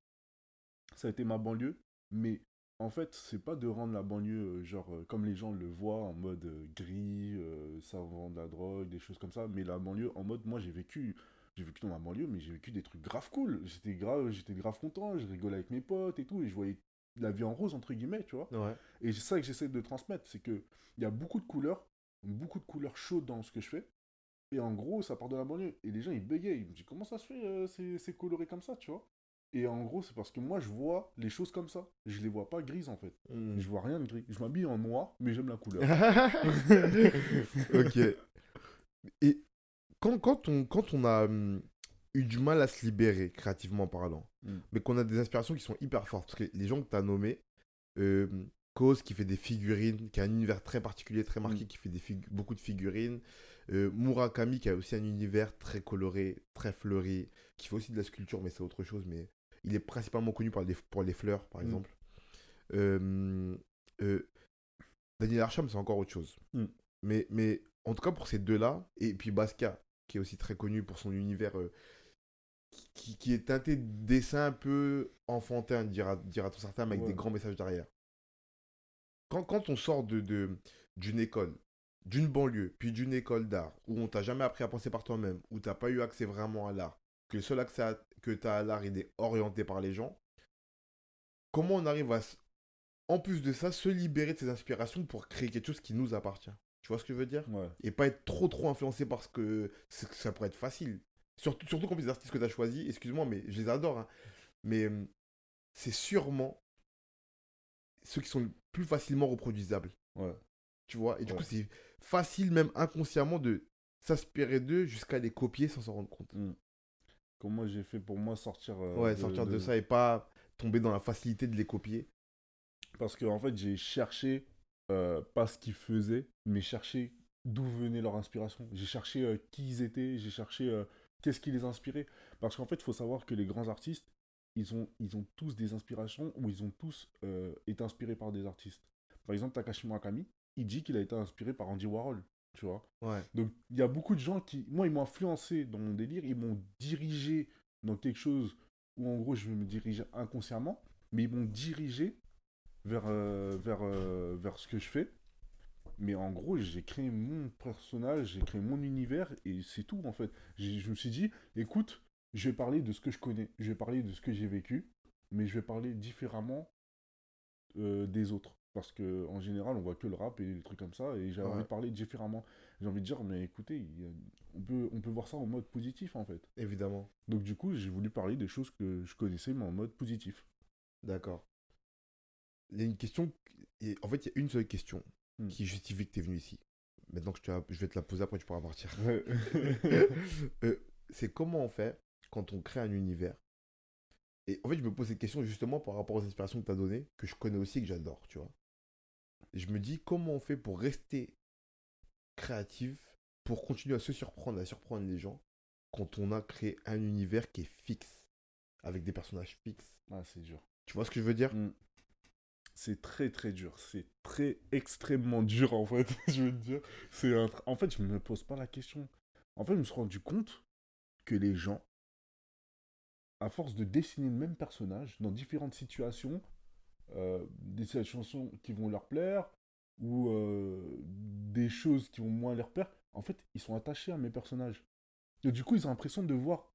ça a été ma banlieue. Mais en fait, c'est pas de rendre la banlieue euh, genre euh, comme les gens le voient en mode euh, gris, ça vend de la drogue, des choses comme ça. Mais la banlieue en mode, moi j'ai vécu, j'ai vécu dans ma banlieue, mais j'ai vécu des trucs grave cool. J'étais grave, j'étais grave content, je rigolais avec mes potes et tout, et je voyais la vie en rose entre guillemets, tu vois. Ouais. Et c'est ça que j'essaie de transmettre, c'est que il y a beaucoup de couleurs, beaucoup de couleurs chaudes dans ce que je fais. Et en gros, ça part de la banlieue. Et les gens, ils bégaient. Ils me disent, comment ça se fait, c'est coloré comme ça, tu vois? Et en gros, c'est parce que moi, je vois les choses comme ça. Je les vois pas grises, en fait. Mm. Je vois rien de gris. Je m'habille en noir, mais j'aime la couleur. ok. Et quand, quand, on, quand on a hum, eu du mal à se libérer, créativement parlant, Mm. mais qu'on a des inspirations qui sont hyper fortes, parce que les gens que tu as nommés, euh, Cause qui fait des figurines, qui a un univers très particulier, très marqué, Mm. qui fait des beaucoup de figurines, euh, Murakami qui a aussi un univers très coloré, très fleuri, qui fait aussi de la sculpture, mais c'est autre chose, mais il est principalement connu par les, pour les fleurs, par Mm. exemple. Euh, Daniel Arsham, c'est encore autre chose. Mm. Mais, mais en tout cas, pour ces deux-là, et puis Basquiat, qui est aussi très connu pour son univers euh, qui, qui est teinté de dessin un peu enfantin, dira, dira-t-on certain, mais avec Ouais. des grands messages derrière. Quand, quand on sort de, de- d'une école, d'une banlieue, puis d'une école d'art, où on t'a jamais appris à penser par toi-même, où t'as pas eu accès vraiment à l'art, que le seul accès à- que tu as à l'art il est orienté par les gens, comment on arrive à, en plus de ça, se libérer de ces inspirations pour créer quelque chose qui nous appartient? Tu vois ce que je veux dire? Ouais. et pas être trop trop influencé parce que ça pourrait être facile. Surtout, surtout comme les artistes que tu as choisis, excuse-moi, mais je les adore. hein. Mais c'est sûrement ceux qui sont le plus facilement reproduisables. Ouais. Tu vois? Et du Ouais. coup, c'est facile, même inconsciemment, de s'inspirer d'eux jusqu'à les copier sans s'en rendre compte. Mm. Comment j'ai fait pour moi sortir euh, ouais, sortir de... ça et pas tomber dans la facilité de les copier. Parce que en fait, j'ai cherché euh, pas ce qu'ils faisaient, mais cherché d'où venait leur inspiration. J'ai cherché euh, qui ils étaient, j'ai cherché qu'est-ce qui les inspirait. Parce qu'en fait, il faut savoir que les grands artistes, ils ont, ils ont tous des inspirations ou ils ont tous été inspirés par des artistes. Par exemple, Takashi Murakami, il dit qu'il a été inspiré par Andy Warhol, tu vois. Ouais. Donc, il y a beaucoup de gens qui, moi, ils m'ont influencé dans mon délire, ils m'ont dirigé dans quelque chose où, en gros, je me dirigeais inconsciemment, mais ils m'ont dirigé vers, euh, vers, euh, vers ce que je fais. Mais en gros, j'ai créé mon personnage, j'ai créé mon univers, et c'est tout, en fait. Je me suis dit, écoute, je vais parler de ce que je connais, je vais parler de ce que j'ai vécu, mais je vais parler différemment euh, des autres. Parce que en général, on voit que le rap et des trucs comme ça, et j'ai Ouais. envie de parler différemment. J'ai envie de dire, mais écoutez, on, peut, on peut voir ça en mode positif, en fait. Évidemment. Donc du coup, j'ai voulu parler des choses que je connaissais, mais en mode positif. D'accord. Il y a une question. et En fait, il y a une seule question Hmm. qui justifie que tu es venu ici. Maintenant que je, te la- je vais te la poser, après tu pourras partir. Euh, c'est comment on fait quand on crée un univers? Et en fait, je me pose cette question justement par rapport aux inspirations que tu as données, que je connais aussi et que j'adore, tu vois. Et je me dis comment on fait pour rester créatif, pour continuer à se surprendre, à surprendre les gens, quand on a créé un univers qui est fixe, avec des personnages fixes? ah, c'est dur. Tu vois ce que je veux dire? Mm. C'est très très dur. C'est très extrêmement dur en fait. je veux dire. C'est un En fait, je me pose pas la question. En fait, je me suis rendu compte que les gens, à force de dessiner le même personnage dans différentes situations, des situations qui vont leur plaire ou euh, des choses qui vont moins leur plaire, en fait, ils sont attachés à mes personnages. Et du coup, ils ont l'impression de voir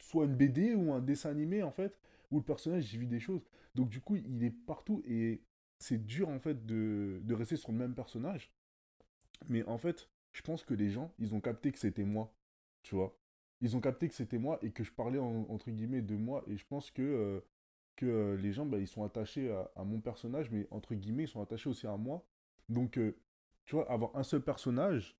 soit une BD ou un dessin animé en fait où le personnage vit des choses. Donc du coup, il est partout et c'est dur en fait de, de rester sur le même personnage. Mais en fait, je pense que les gens, ils ont capté que c'était moi, tu vois. Ils ont capté que c'était moi et que je parlais en- entre guillemets de moi et je pense que, euh, que euh, les gens, bah, ils sont attachés à, mon personnage, mais entre guillemets, ils sont attachés aussi à moi. Donc, euh, tu vois, avoir un seul personnage,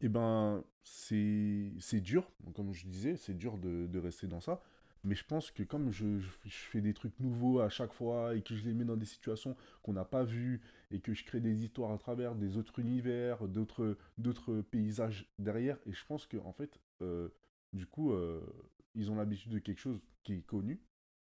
eh ben, c'est dur, comme je disais, c'est dur de, de rester dans ça. Mais je pense que comme je, je, fais des trucs nouveaux à chaque fois et que je les mets dans des situations qu'on n'a pas vues et que je crée des histoires à travers des autres univers, d'autres paysages derrière, et je pense que en fait, euh, du coup, ils ont l'habitude de quelque chose qui est connu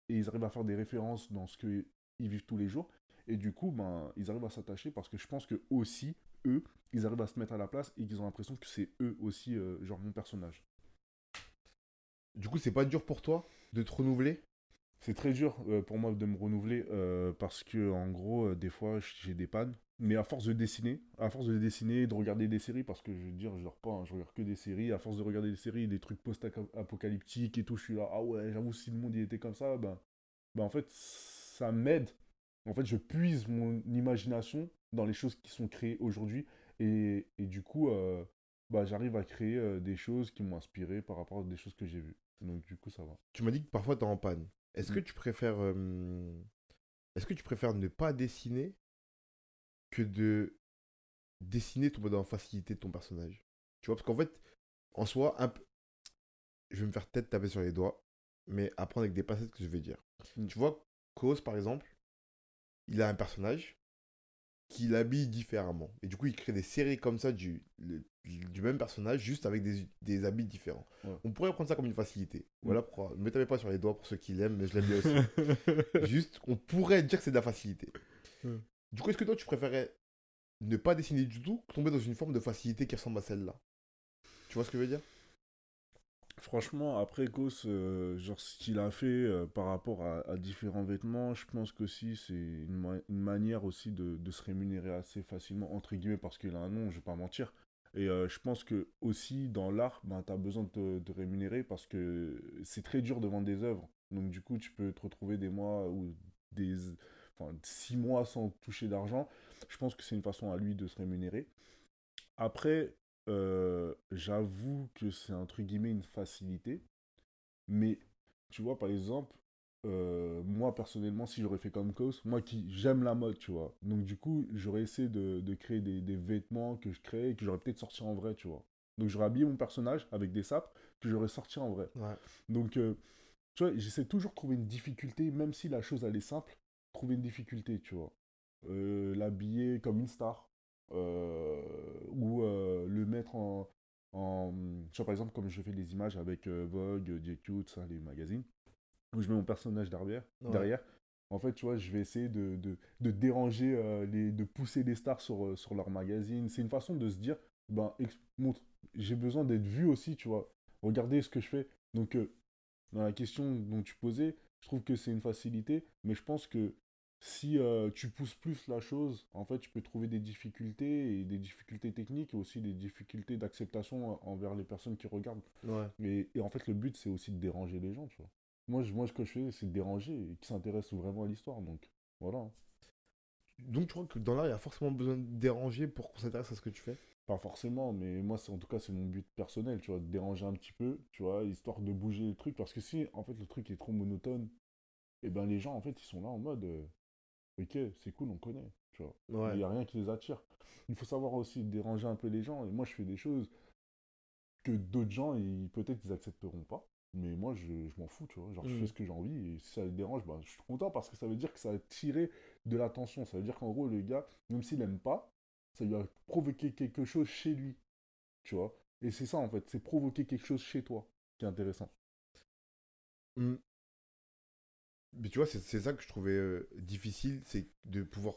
et ils arrivent à faire des références dans ce qu'ils vivent tous les jours. Et du coup, ben, ils arrivent à s'attacher parce que je pense que aussi, eux, ils arrivent à se mettre à la place et qu'ils ont l'impression que c'est eux aussi, euh, genre mon personnage. Du coup, c'est pas dur pour toi de te renouveler? C'est très dur euh, pour moi de me renouveler euh, parce que en gros, euh, des fois, j'ai des pannes. Mais à force de dessiner, à force de dessiner, de regarder des séries, parce que je veux dire, je dors pas, hein, je regarde que des séries. À force de regarder des séries, des trucs post-apocalyptiques et tout, je suis là, ah ouais, j'avoue, si le monde il était comme ça, ben, ben en fait, ça m'aide. En fait, je puise mon imagination dans les choses qui sont créées aujourd'hui et, et du coup, bah, j'arrive à créer des choses qui m'ont inspiré par rapport à des choses que j'ai vues. Donc du coup, ça va. Tu m'as dit que parfois tu es en panne. Est-ce que Mm. tu préfères euh, est-ce que tu préfères ne pas dessiner que de dessiner dans la facilité de ton personnage? Tu vois parce qu'en fait en soi un je vais me faire peut-être taper sur les doigts mais apprendre avec des pincettes ce que je vais dire. Mm. Tu vois Cause par exemple, il a un personnage qu'il habille différemment et du coup il crée des séries comme ça du le- du même personnage juste avec des, des habits différents. Ouais. On pourrait prendre ça comme une facilité. Mm. Voilà pourquoi. Ne me tapez pas sur les doigts pour ceux qui l'aiment, mais je l'aime bien aussi. Juste, on pourrait dire que c'est de la facilité. Ouais. Du coup, est-ce que toi, tu préférais ne pas dessiner du tout, tomber dans une forme de facilité qui ressemble à celle-là? Tu vois ce que je veux dire? Franchement, après Ghost, euh, genre ce qu'il a fait euh, par rapport à, différents vêtements, je pense qu'aussi c'est une, une manière aussi de, de se rémunérer assez facilement, entre guillemets, parce qu'il a un nom, je vais pas mentir. Et euh, je pense que aussi dans l'art, ben, tu as besoin de te de rémunérer parce que c'est très dur de vendre des œuvres. Donc du coup, tu peux te retrouver des mois ou des, enfin, six mois sans toucher d'argent. Je pense que c'est une façon à lui de se rémunérer. Après, euh, j'avoue que c'est entre guillemets une facilité. Mais tu vois, par exemple, euh, moi personnellement, si j'aurais fait comme Kos, moi qui j'aime la mode, tu vois. Donc du coup, j'aurais essayé de, de créer des, des vêtements que je crée et que j'aurais peut-être sorti en vrai, tu vois. Donc j'aurais habillé mon personnage avec des sapes que j'aurais sorti en vrai. Ouais. Donc, euh, tu vois, j'essaie toujours de trouver une difficulté, même si la chose elle est simple, trouver une difficulté, tu vois. Euh, L'habiller comme une star, ou mettre en, en. Tu vois, par exemple, comme je fais des images avec euh, Vogue, GQ, tout ça, les magazines, où je mets mon personnage derrière, Ouais. derrière. En fait, tu vois, je vais essayer de, de, de déranger, euh, les, de pousser les stars sur, euh, sur leur magazine. C'est une façon de se dire, ben, montre, j'ai besoin d'être vu aussi, tu vois. Regardez ce que je fais. Donc, euh, dans la question dont tu posais, je trouve que c'est une facilité, mais je pense que si euh, tu pousses plus la chose, en fait, tu peux trouver des difficultés, et des difficultés techniques, et aussi des difficultés d'acceptation en- envers les personnes qui regardent. Ouais. Et, et en fait, le but, c'est aussi de déranger les gens, tu vois. Moi, je- moi ce que je fais, c'est de déranger et qui s'intéressent vraiment à l'histoire, donc voilà. Donc tu crois que dans l'art, il y a forcément besoin de déranger pour qu'on s'intéresse à ce que tu fais? Pas forcément, mais moi, en tout cas, c'est mon but personnel, tu vois, de déranger un petit peu, tu vois, histoire de bouger le truc, parce que si, en fait, le truc est trop monotone, et ben les gens, en fait, ils sont là en mode, euh, ok, c'est cool, on connaît, tu vois. Il n'y a rien qui les attire. Il faut savoir aussi déranger un peu les gens, et moi, je fais des choses que d'autres gens, ils- peut-être, ils accepteront pas. Mais moi, je, je m'en fous, tu vois. Genre, je Mhm. fais ce que j'ai envie, et si ça les dérange, bah, je suis content parce que ça veut dire que ça a tiré de l'attention. Ça veut dire qu'en gros, le gars, même s'il aime pas, ça lui a provoqué quelque chose chez lui, tu vois. Et c'est ça, en fait, c'est provoquer quelque chose chez toi qui est intéressant. Hmm. Mais tu vois, c'est ça que je trouvais euh, difficile, c'est de pouvoir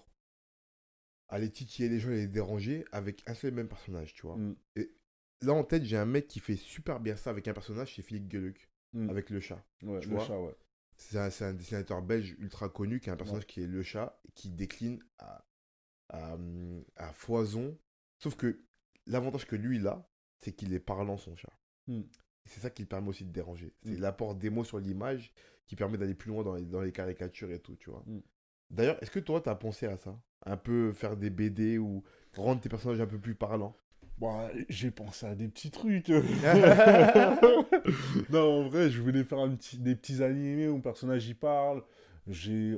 aller titiller les gens et les déranger avec un seul et même personnage, tu vois. Mm. Là, en tête, j'ai un mec qui fait super bien ça avec un personnage, c'est Philippe Gueluc, Mm. avec le chat. Ouais, tu le vois. chat, ouais. C'est un, dessinateur belge ultra connu qui a un personnage qui est le chat, qui décline à, à, à foison. Sauf que l'avantage que lui, il a, c'est qu'il est parlant, son chat. Mm. C'est ça qui le permet aussi de déranger. C'est Mm. l'apport des mots sur l'image qui permet d'aller plus loin dans les, dans les caricatures et tout, tu vois. Mm. D'ailleurs, est-ce que toi, tu as pensé à ça? Un peu faire des BD ou rendre tes personnages un peu plus parlants? Bah, j'ai pensé à des petits trucs. non, en vrai, je voulais faire un petit, des petits animés où mon personnage y parle. J'ai.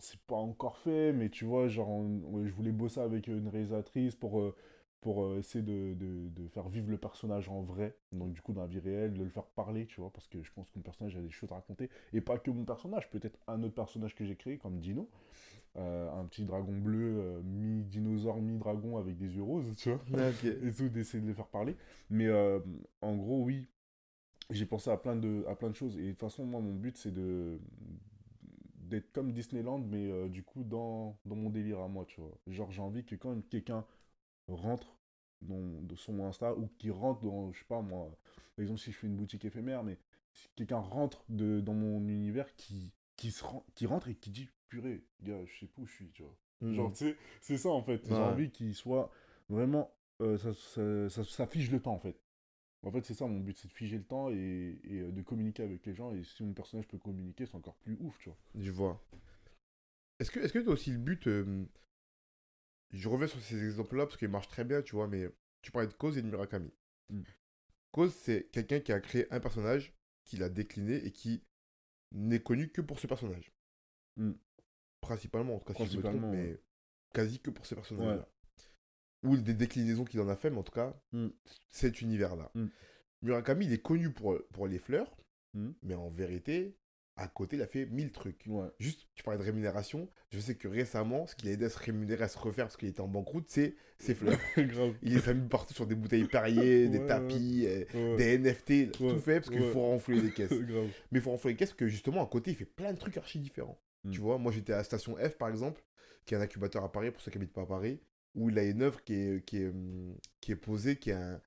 C'est pas encore fait, mais tu vois, genre, on- ouais, je voulais bosser avec une réalisatrice pour, euh, pour euh, essayer de, de, de faire vivre le personnage en vrai. Donc, du coup, dans la vie réelle, de le faire parler, tu vois, parce que je pense que mon personnage a des choses à raconter. Et pas que mon personnage, peut-être un autre personnage que j'ai créé, comme Dino. Euh, un petit dragon bleu, euh, mi-dinosaure, mi-dragon avec des yeux roses, tu vois et tout, d'essayer de les faire parler. Mais euh, en gros, oui, j'ai pensé à plein, de, à plein de choses. Et de toute façon, moi, mon but, c'est de d'être comme Disneyland, mais du coup, dans, dans mon délire à moi, tu vois. Genre, j'ai envie que quand quelqu'un rentre dans, dans son Insta, ou qui rentre dans, je sais pas moi, par exemple, si je fais une boutique éphémère, mais si quelqu'un rentre de, dans mon univers, qui, qui, se rend- qui rentre et qui dit, purée, gars, je sais pas où je suis, tu vois. Mm. Genre, tu sais, c'est ça en fait. J'ai Ouais. envie qu'il soit vraiment. euh, ça, ça, ça- ça fige le temps en fait. En fait, c'est ça mon but, c'est de figer le temps et, et, euh, de communiquer avec les gens. Et si mon personnage peut communiquer, c'est encore plus ouf, tu vois. Je vois. Est-ce que est-ce que as aussi le but euh, Je reviens sur ces exemples-là parce qu'ils marchent très bien, tu vois, mais tu parlais de Cause et de Murakami. Mm. Cause, c'est quelqu'un qui a créé un personnage, qu'il a décliné et qui n'est connu que pour ce personnage. Mm. Principalement, en tout cas, si je me trompe, mais quasi que pour ces personnages-là. Ou des déclinaisons qu'il en a fait, mais en tout cas, Mm. cet univers-là. Murakami, il est connu pour, pour les fleurs, mais en vérité, à côté, il a fait mille trucs. Ouais. Juste, tu parlais de rémunération. Je sais que récemment, ce qui l'a aidé à se rémunérer, à se refaire parce qu'il était en banqueroute, c'est ses fleurs. Grave. Il les a mis partout sur des bouteilles Perrier, des Ouais, tapis, euh, Ouais. des NFT, tout fait parce qu'il faut renflouer les caisses. Grave. Mais il faut renflouer les caisses parce que justement, à côté, il fait plein de trucs archi différents. Mm. Tu vois, moi j'étais à la station F par exemple, qui est un incubateur à Paris pour ceux qui habitent pas à Paris, où il a une œuvre qui est, qui est, hum, qui est posée, qui est, un-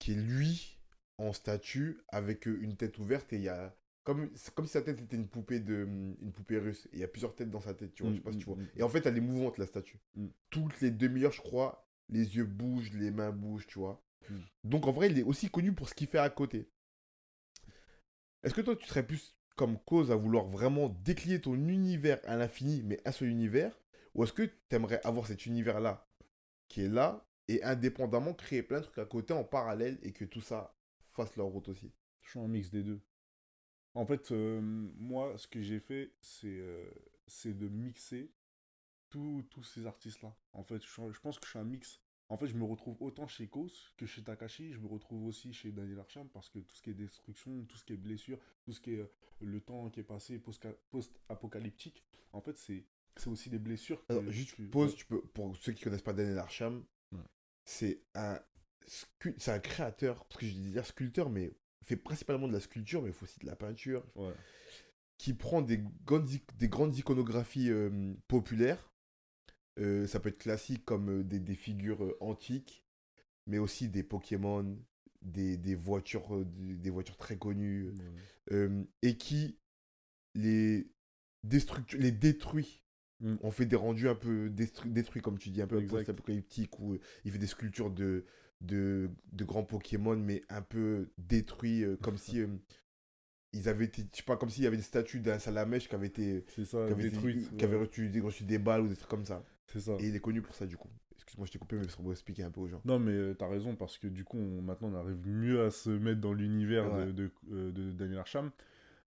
qui est lui en statue avec euh, une tête ouverte et il y a. Comme, comme si sa tête était une poupée, de, une poupée russe. Et il y a plusieurs têtes dans sa tête, tu vois. Mm, je sais pas si tu mm, vois. mm. Et en fait, elle est mouvante, la statue. Mm. Toutes les demi-heures, je crois, les yeux bougent, les mains bougent, tu vois. Mm. Donc en vrai, il est aussi connu pour ce qu'il fait à côté. Est-ce que toi, tu serais plus comme cause à vouloir vraiment décliner ton univers à l'infini, mais un seul univers? Ou est-ce que tu aimerais avoir cet univers-là qui est là et indépendamment créer plein de trucs à côté en parallèle et que tout ça fasse leur route aussi? Je suis un mix des deux. En fait, euh, moi, ce que j'ai fait, c'est euh, c'est de mixer tous tous ces artistes-là. En fait, je, pense que je suis un mix. En fait, je me retrouve autant chez Kos que chez Takashi. Je me retrouve aussi chez Daniel Arsham parce que tout ce qui est destruction, tout ce qui est blessure, tout ce qui est euh, le temps qui est passé post- post-apocalyptique, en fait, c'est c'est aussi des blessures. que Alors, juste tu- pause, ouais. tu peux, pour ceux qui connaissent pas Daniel Arsham, Ouais. c'est un, un créateur, parce que je dis dire sculpteur, mais fait principalement de la sculpture, mais il faut aussi de la peinture, Ouais. qui prend des grandes, des grandes iconographies euh, populaires. Euh, ça peut être classique comme euh, des, des figures antiques, mais aussi des Pokémon, des, des voitures, des, voitures très connues, Ouais. euh, et qui les, les détruit. Mm. On fait des rendus un peu détruits, comme tu dis, un peu post-apocalyptiques, où il fait des sculptures de, de, de grands Pokémon, mais un peu détruits, euh, comme si euh, ils avaient été, je sais pas, comme s'il y avait une statue d'un salamèche qui avait été, ça, qui avait, été- détruite. qui avait reçu, des- reçu des balles ou des trucs comme ça. C'est ça. Et il est connu pour ça, du coup. Excuse-moi, je t'ai coupé, mais c'est pour expliquer un peu aux gens. Non, mais euh, t'as raison, parce que du coup, on- maintenant, on arrive mieux à se mettre dans l'univers Ouais. de, de, euh, de Daniel Arsham.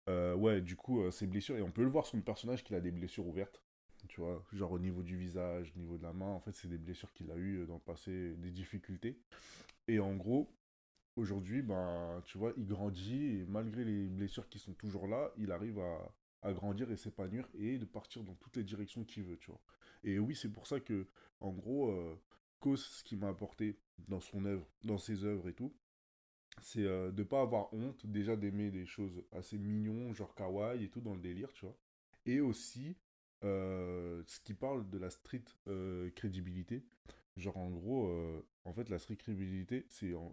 Euh, ouais, du coup, ses blessures, et on peut le voir sur le personnage qu'il a des blessures ouvertes. Tu vois, genre au niveau du visage, au niveau de la main, en fait, c'est des blessures qu'il a eues euh, dans le passé, des difficultés. Et en gros, aujourd'hui, ben, tu vois, il grandit, et malgré les blessures qui sont toujours là, il arrive à, à grandir et s'épanouir et de partir dans toutes les directions qu'il veut, tu vois. Et oui, c'est pour ça que, en gros, euh, Cause, ce qui m'a apporté dans son œuvre, dans ses œuvres et tout, c'est euh, de pas avoir honte déjà d'aimer des choses assez mignons, genre kawaii et tout dans le délire, tu vois. Et aussi euh, ce qui parle de la street euh, crédibilité. Genre en gros, euh, en fait la street crédibilité, c'est en...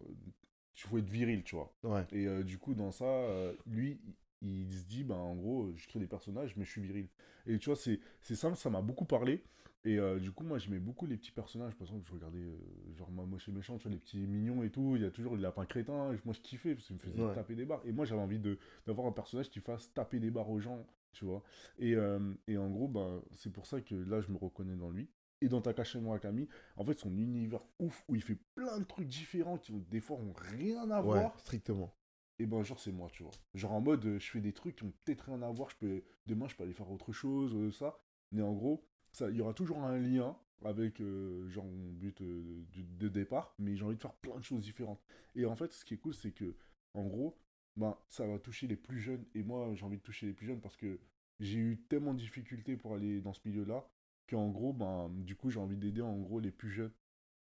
tu faut être viril, tu vois. Ouais. Et euh, du coup dans ça, euh, lui, il, se dit, ben en gros, je crée des personnages, mais je suis viril. Et tu vois, c'est simple, ça m'a beaucoup parlé. Et euh, du coup, moi, j'aimais beaucoup les petits personnages. Par exemple, je regardais, euh, genre, moi, moche et méchant, tu vois, les petits mignons et tout. Il y a toujours les lapins crétins. Et moi, je kiffais parce qu'il me faisait Ouais. taper des barres. Et moi, j'avais envie d'avoir un personnage qui fasse taper des barres aux gens, tu vois. Et, euh, et en gros, ben, c'est pour ça que là, je me reconnais dans lui. Et dans Takashi Murakami, en fait, son univers ouf, où il fait plein de trucs différents qui, des fois, ont rien à Ouais, voir strictement. et ben genre c'est moi tu vois genre en mode je fais des trucs qui ont peut-être rien à voir je peux demain je peux aller faire autre chose euh, ça mais en gros ça il y aura toujours un lien avec euh, genre mon but euh, de, de départ mais j'ai envie de faire plein de choses différentes et en fait ce qui est cool c'est que en gros ben ça va toucher les plus jeunes et moi j'ai envie de toucher les plus jeunes parce que j'ai eu tellement de difficultés pour aller dans ce milieu là qu'en gros ben du coup j'ai envie d'aider en gros les plus jeunes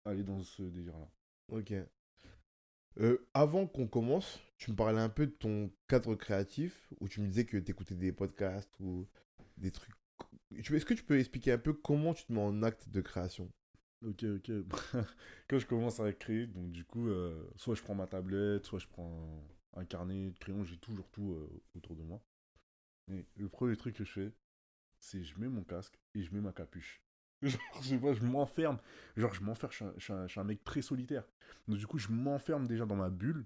à aller dans ce délire là Ok. Euh, avant qu'on commence, tu me parlais un peu de ton cadre créatif, où tu me disais que tu écoutais des podcasts ou des trucs. Est-ce que tu peux expliquer un peu comment tu te mets en acte de création? Ok, ok. Quand je commence à créer, donc du coup, euh, soit je prends ma tablette, soit je prends un carnet de crayon, j'ai toujours tout euh, autour de moi. Et le premier truc que je fais, c'est je mets mon casque et je mets ma capuche. Genre, je sais pas, je m'enferme. Genre, je m'enferme, je suis un- mec très solitaire. Donc du coup, je m'enferme déjà dans ma bulle.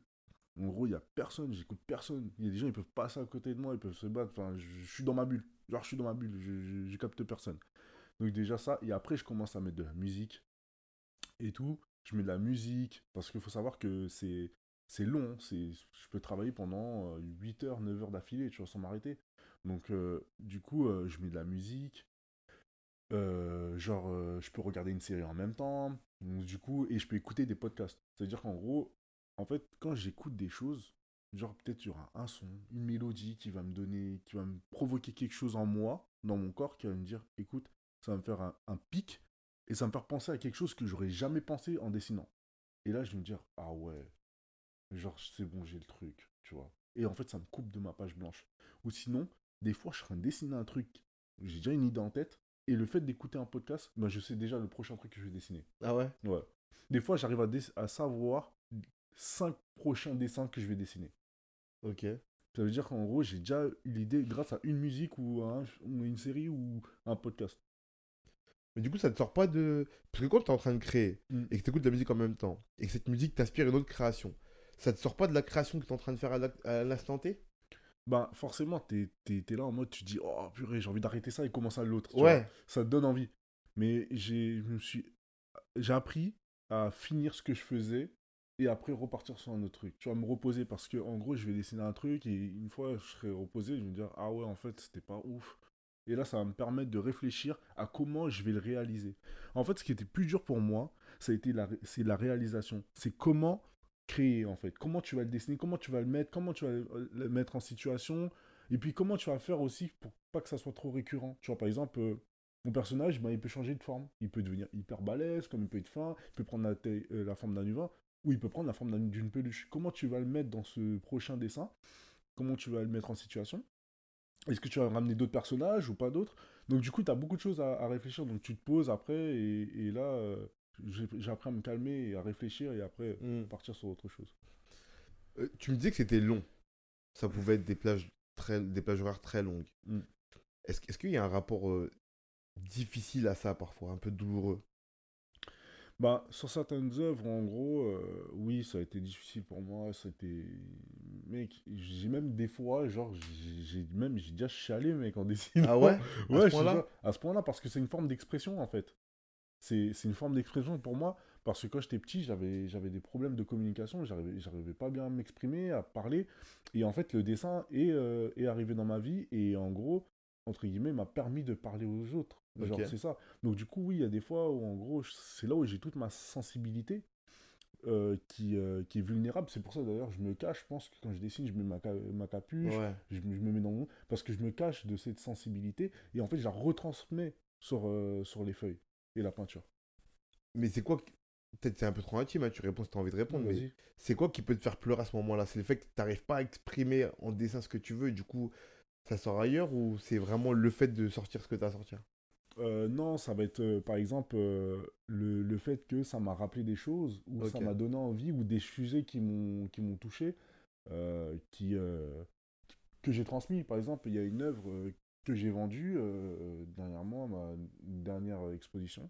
En gros, il y a personne, j'écoute personne. Il y a des gens, ils peuvent passer à côté de moi, ils peuvent se battre. Enfin, je, suis dans ma bulle. Genre, je suis dans ma bulle, je capte personne. Donc déjà ça, et après je commence à mettre de la musique et tout. Je mets de la musique, parce qu'il faut savoir que c'est c'est long, hein. c'est je peux travailler pendant euh, 8 heures, 9 heures d'affilée, tu vois, sans m'arrêter. Donc euh, du coup, euh, je mets de la musique, euh, genre euh, je peux regarder une série en même temps, donc, du coup, et je peux écouter des podcasts. C'est-à-dire qu'en gros, en fait, quand j'écoute des choses, genre peut-être il y aura un son, une mélodie qui va me donner, qui va me provoquer quelque chose en moi, dans mon corps, qui va me dire, écoute, ça va me faire un, un pic, et ça va me faire penser à quelque chose que j'aurais jamais pensé en dessinant. Et là, je vais me dire, ah ouais, genre c'est bon, j'ai le truc, tu vois. Et en fait, ça me coupe de ma page blanche. Ou sinon, des fois, je suis en train de dessiner un truc, j'ai déjà une idée en tête, et le fait d'écouter un podcast, ben, je sais déjà le prochain truc que je vais dessiner. Ah ouais? Ouais. Des fois, j'arrive à, savoir cinq prochains dessins que je vais dessiner. Ok. Ça veut dire qu'en gros, j'ai déjà eu l'idée grâce à une musique ou, à un- ou une série ou un podcast. Mais du coup, ça te sort pas de. Parce que quand tu es en train de créer Mm. et que tu écoutes de la musique en même temps et que cette musique t'inspire une autre création, ça te sort pas de la création que tu es en train de faire à l'instant T? Ben, forcément, t'es es, là en mode, tu dis, oh purée, j'ai envie d'arrêter ça et commencer à l'autre. Ouais. Ça te donne envie. Mais j'ai suis appris à finir ce que je faisais et après repartir sur un autre truc. Tu vas me reposer parce que, en gros, je vais dessiner un truc et une fois je serai reposé, je vais me dire, ah ouais, en fait, c'était pas ouf. Et là, ça va me permettre de réfléchir à comment je vais le réaliser. En fait, ce qui était plus dur pour moi, ça a été la, c'est la réalisation. C'est comment créer, en fait. Comment tu vas le dessiner, comment tu vas le mettre, comment tu vas le- mettre en situation. Et puis, comment tu vas faire aussi pour pas que ça soit trop récurrent. Tu vois, par exemple, euh, mon personnage, ben, il peut changer de forme. Il peut devenir hyper balèze, comme il peut être fin. Il peut prendre la, euh, la forme d'un humain, ou il peut prendre la forme d'un- d'une peluche. Comment tu vas le mettre dans ce prochain dessin? Comment tu vas le mettre en situation? Est-ce que tu vas ramener d'autres personnages ou pas d'autres? Donc du coup, tu as beaucoup de choses à, réfléchir. Donc tu te poses après et, et là, euh, j'ai appris à me calmer et à réfléchir et après Mm. partir sur autre chose. Euh, tu me disais que c'était long. Ça pouvait être des plages, très, des plages horaires très longues. Mm. Est-ce est-ce qu'il y a un rapport euh, difficile à ça parfois, un peu douloureux? Bah, sur certaines œuvres, en gros, euh, oui, ça a été difficile pour moi. C'était... Mec, j'ai même des fois, genre, j'ai même, j'ai déjà chialé, mec, en dessinant. Ah ouais? Ouais, à ce point-là, parce que c'est une forme d'expression, en fait. C'est une forme d'expression. Pour moi, parce que quand j'étais petit, j'avais des problèmes de communication, j'arrivais pas bien à m'exprimer, à parler, et en fait, le dessin est, euh, est arrivé dans ma vie, et en gros, entre guillemets, m'a permis de parler aux autres. Genre, c'est ça. Donc, du coup, oui, il y a des fois où, en gros, c'est là où j'ai toute ma sensibilité euh, qui, euh, qui est vulnérable. C'est pour ça, d'ailleurs, je me cache, je pense que quand je dessine, je mets ma, ca- ma capuche, Ouais. je, me je me mets dans mon... Parce que je me cache de cette sensibilité. Et en fait, je la retransmets sur, euh, sur les feuilles et la peinture. Mais c'est quoi Peut-être c'est un peu trop intime, hein, tu réponds si tu as envie de répondre, mais c'est quoi qui peut te faire pleurer à ce moment-là? C'est le fait que tu n'arrives pas à exprimer en dessin ce que tu veux et du coup ça sort ailleurs ou c'est vraiment le fait de sortir ce que tu as à sortir? Euh, non, ça va être euh, par exemple euh, le, le fait que ça m'a rappelé des choses ou ça m'a donné envie ou des sujets qui m'ont qui m'ont touché, qui, que j'ai transmis. Par exemple, il y a une œuvre que j'ai vendue euh, dernièrement à ma dernière exposition.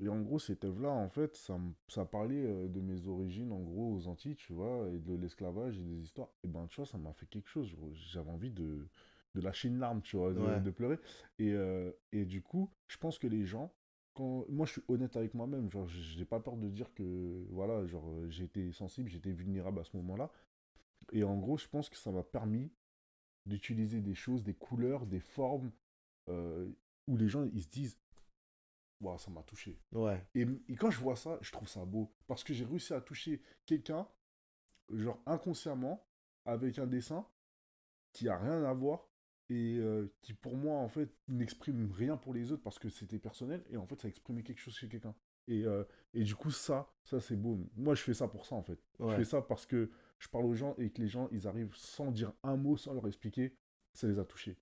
Et en gros, cette œuvre-là, en fait, ça, ça parlait euh, de mes origines, en gros, aux Antilles, tu vois, et de l'esclavage et des histoires. Et ben, tu vois, ça m'a fait quelque chose. J'avais envie de, de lâcher une larme, tu vois, de, Ouais. de pleurer. Et, euh, et du coup, je pense que les gens, quand... moi, je suis honnête avec moi-même. Genre, j'ai pas peur de dire que, voilà, genre, euh, été sensible, j'étais vulnérable à ce moment-là. Et en gros, je pense que ça m'a permis d'utiliser des choses, des couleurs, des formes, euh, où les gens, ils se disent, Waouh, ça m'a touché. Ouais. Et, et quand je vois ça, je trouve ça beau. Parce que j'ai réussi à toucher quelqu'un, genre inconsciemment, avec un dessin qui a rien à voir et euh, qui, pour moi, en fait, n'exprime rien pour les autres parce que c'était personnel et en fait, ça exprimait quelque chose chez quelqu'un. Et, euh, et du coup, ça, ça c'est beau. Moi, je fais ça pour ça, en fait. Je fais ça parce que je parle aux gens et que les gens, ils arrivent sans dire un mot, sans leur expliquer, ça les a touchés.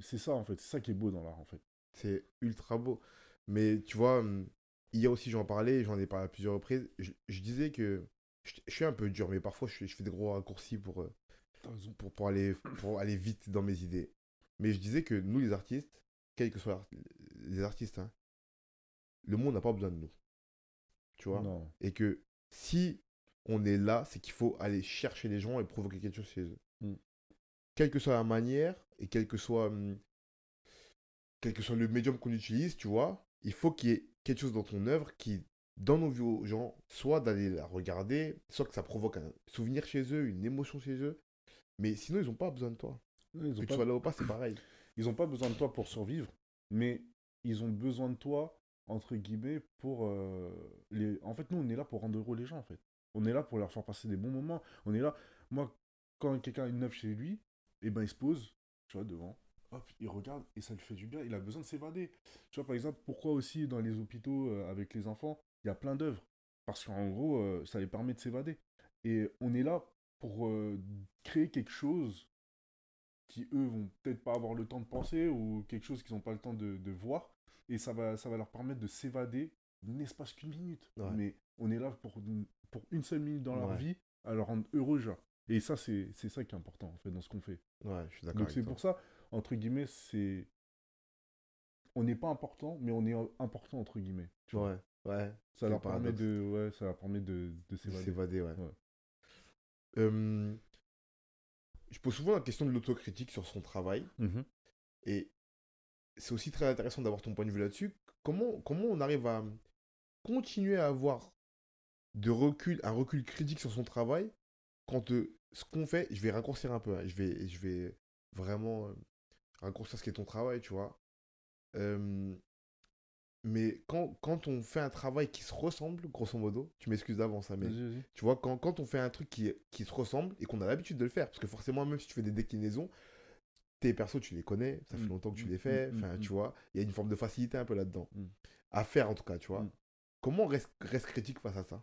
C'est ça, en fait. C'est ça qui est beau dans l'art, en fait. C'est ultra beau. Mais tu vois, hum, hier aussi j'en parlais, j'en ai parlé à plusieurs reprises. Je, je disais que je, je suis un peu dur, mais parfois je, fais- je fais des gros raccourcis pour, euh, pour, pour aller, pour aller vite dans mes idées. Mais je disais que nous, les artistes, quels que soient les artistes, hein, le monde n'a pas besoin de nous. Tu vois? Non. Et que si on est là, c'est qu'il faut aller chercher les gens et provoquer quelque chose chez eux. Mm. Quelle que soit la manière et quel que soit, hum, quel que soit le médium qu'on utilise, tu vois, il faut qu'il y ait quelque chose dans ton œuvre qui donne envie aux gens, soit d'aller la regarder, soit que ça provoque un souvenir chez eux, une émotion chez eux. Mais sinon, ils n'ont pas besoin de toi. Ils Que tu pas sois là ou pas, c'est pareil. ils ont pas besoin de toi pour survivre, mais ils ont besoin de toi, entre guillemets, pour euh, les... En fait, nous, on est là pour rendre heureux les gens, en fait. On est là pour leur faire passer des bons moments. On est là... Moi, quand quelqu'un a une œuvre chez lui, et ben, il se pose, tu vois, devant, hop, il regarde, et ça lui fait du bien. Il a besoin de s'évader. Tu vois, par exemple, pourquoi aussi, dans les hôpitaux, euh, avec les enfants, il y a plein d'œuvres? Parce qu'en gros, euh, ça les permet de s'évader. Et on est là pour euh, créer quelque chose qui eux vont peut-être pas avoir le temps de penser ou quelque chose qu'ils n'ont pas le temps de, de voir et ça va ça va leur permettre de s'évader n'est-ce pas qu'une minute? Ouais. mais on est là pour pour une seule minute dans leur Ouais. vie à leur rendre heureux, genre. Et ça, c'est ça qui est important, en fait, dans ce qu'on fait. Ouais, je suis d'accord. Donc c'est pour ça, entre guillemets, c'est... On n'est pas important, mais on est important, entre guillemets. tu vois. Ouais, ouais. Ça leur le permet de, ouais, ça leur permet de, de de s'évader. s'évader, ouais. Ouais. Euh, je pose souvent la question de l'autocritique sur son travail. Mhm. Et c'est aussi très intéressant d'avoir ton point de vue là-dessus. Comment, comment on arrive à continuer à avoir de recul, un recul critique sur son travail quand euh, ce qu'on fait, je vais raccourcir un peu, hein, je, vais, je vais vraiment euh, raccourcir ce qui est ton travail, tu vois. Euh, mais quand, quand on fait un travail qui se ressemble, grosso modo, tu m'excuses d'avance, hein, mais tu vois, quand, quand on fait un truc qui, qui se ressemble et qu'on a l'habitude de le faire, parce que forcément, même si tu fais des déclinaisons, tes persos, tu les connais, ça fait Mm, longtemps que tu mm, les fais, mm, enfin, mm, tu vois, il y a une forme de facilité un peu là-dedans. À faire, en tout cas, tu vois. Mm. Comment on reste, reste critique face à ça?